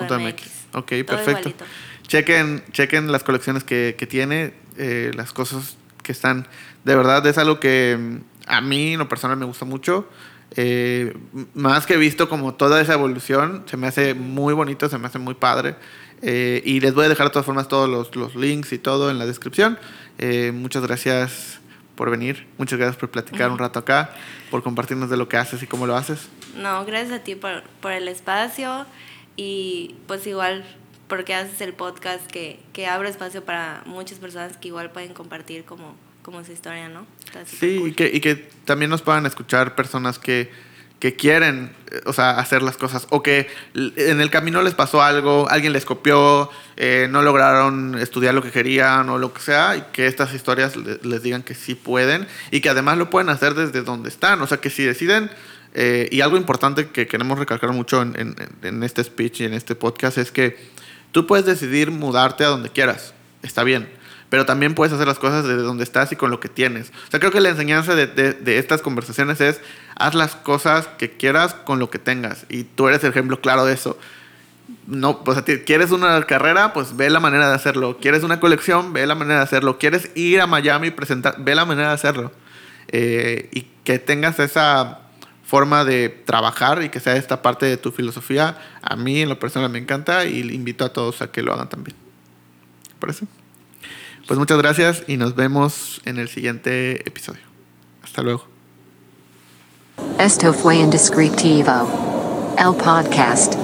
Ok, Todo perfecto. igualito. Chequen, chequen las colecciones que, que tiene, eh, las cosas que están. De verdad, es algo que mm, a mí, en lo personal, me gusta mucho. Eh, más que visto como toda esa evolución, se me hace muy bonito, se me hace muy padre. Eh, y les voy a dejar de todas formas todos los, los links y todo en la descripción. Eh, muchas gracias por venir, muchas gracias por platicar un rato acá, por compartirnos de lo que haces y cómo lo haces. No, gracias a ti por, por el espacio y pues igual porque haces el podcast que, que abre espacio para muchas personas que igual pueden compartir como, como su historia, ¿no? Sí, cool. y, que, y que también nos puedan escuchar personas que, que quieren, eh, o sea, hacer las cosas, o que en el camino les pasó algo, alguien les copió, eh, no lograron estudiar lo que querían o lo que sea, y que estas historias le- les digan que sí pueden y que además lo pueden hacer desde donde están, o sea, que si deciden, eh, y algo importante que queremos recalcar mucho en, en- en este speech y en este podcast es que tú puedes decidir mudarte a donde quieras, está bien pero también puedes hacer las cosas desde donde estás y con lo que tienes. O sea, creo que la enseñanza de, estas conversaciones es, haz las cosas que quieras con lo que tengas. Y tú eres el ejemplo claro de eso. No, pues a ti, quieres una carrera, pues ve la manera de hacerlo. Quieres una colección, ve la manera de hacerlo. Quieres ir a Miami y presentar, ve la manera de hacerlo. Eh, y que tengas esa forma de trabajar y que sea esta parte de tu filosofía, a mí en lo personal me encanta y invito a todos a que lo hagan también. ¿Te parece? Pues muchas gracias y nos vemos en el siguiente episodio. Hasta luego. Esto fue Indescriptivo. El podcast.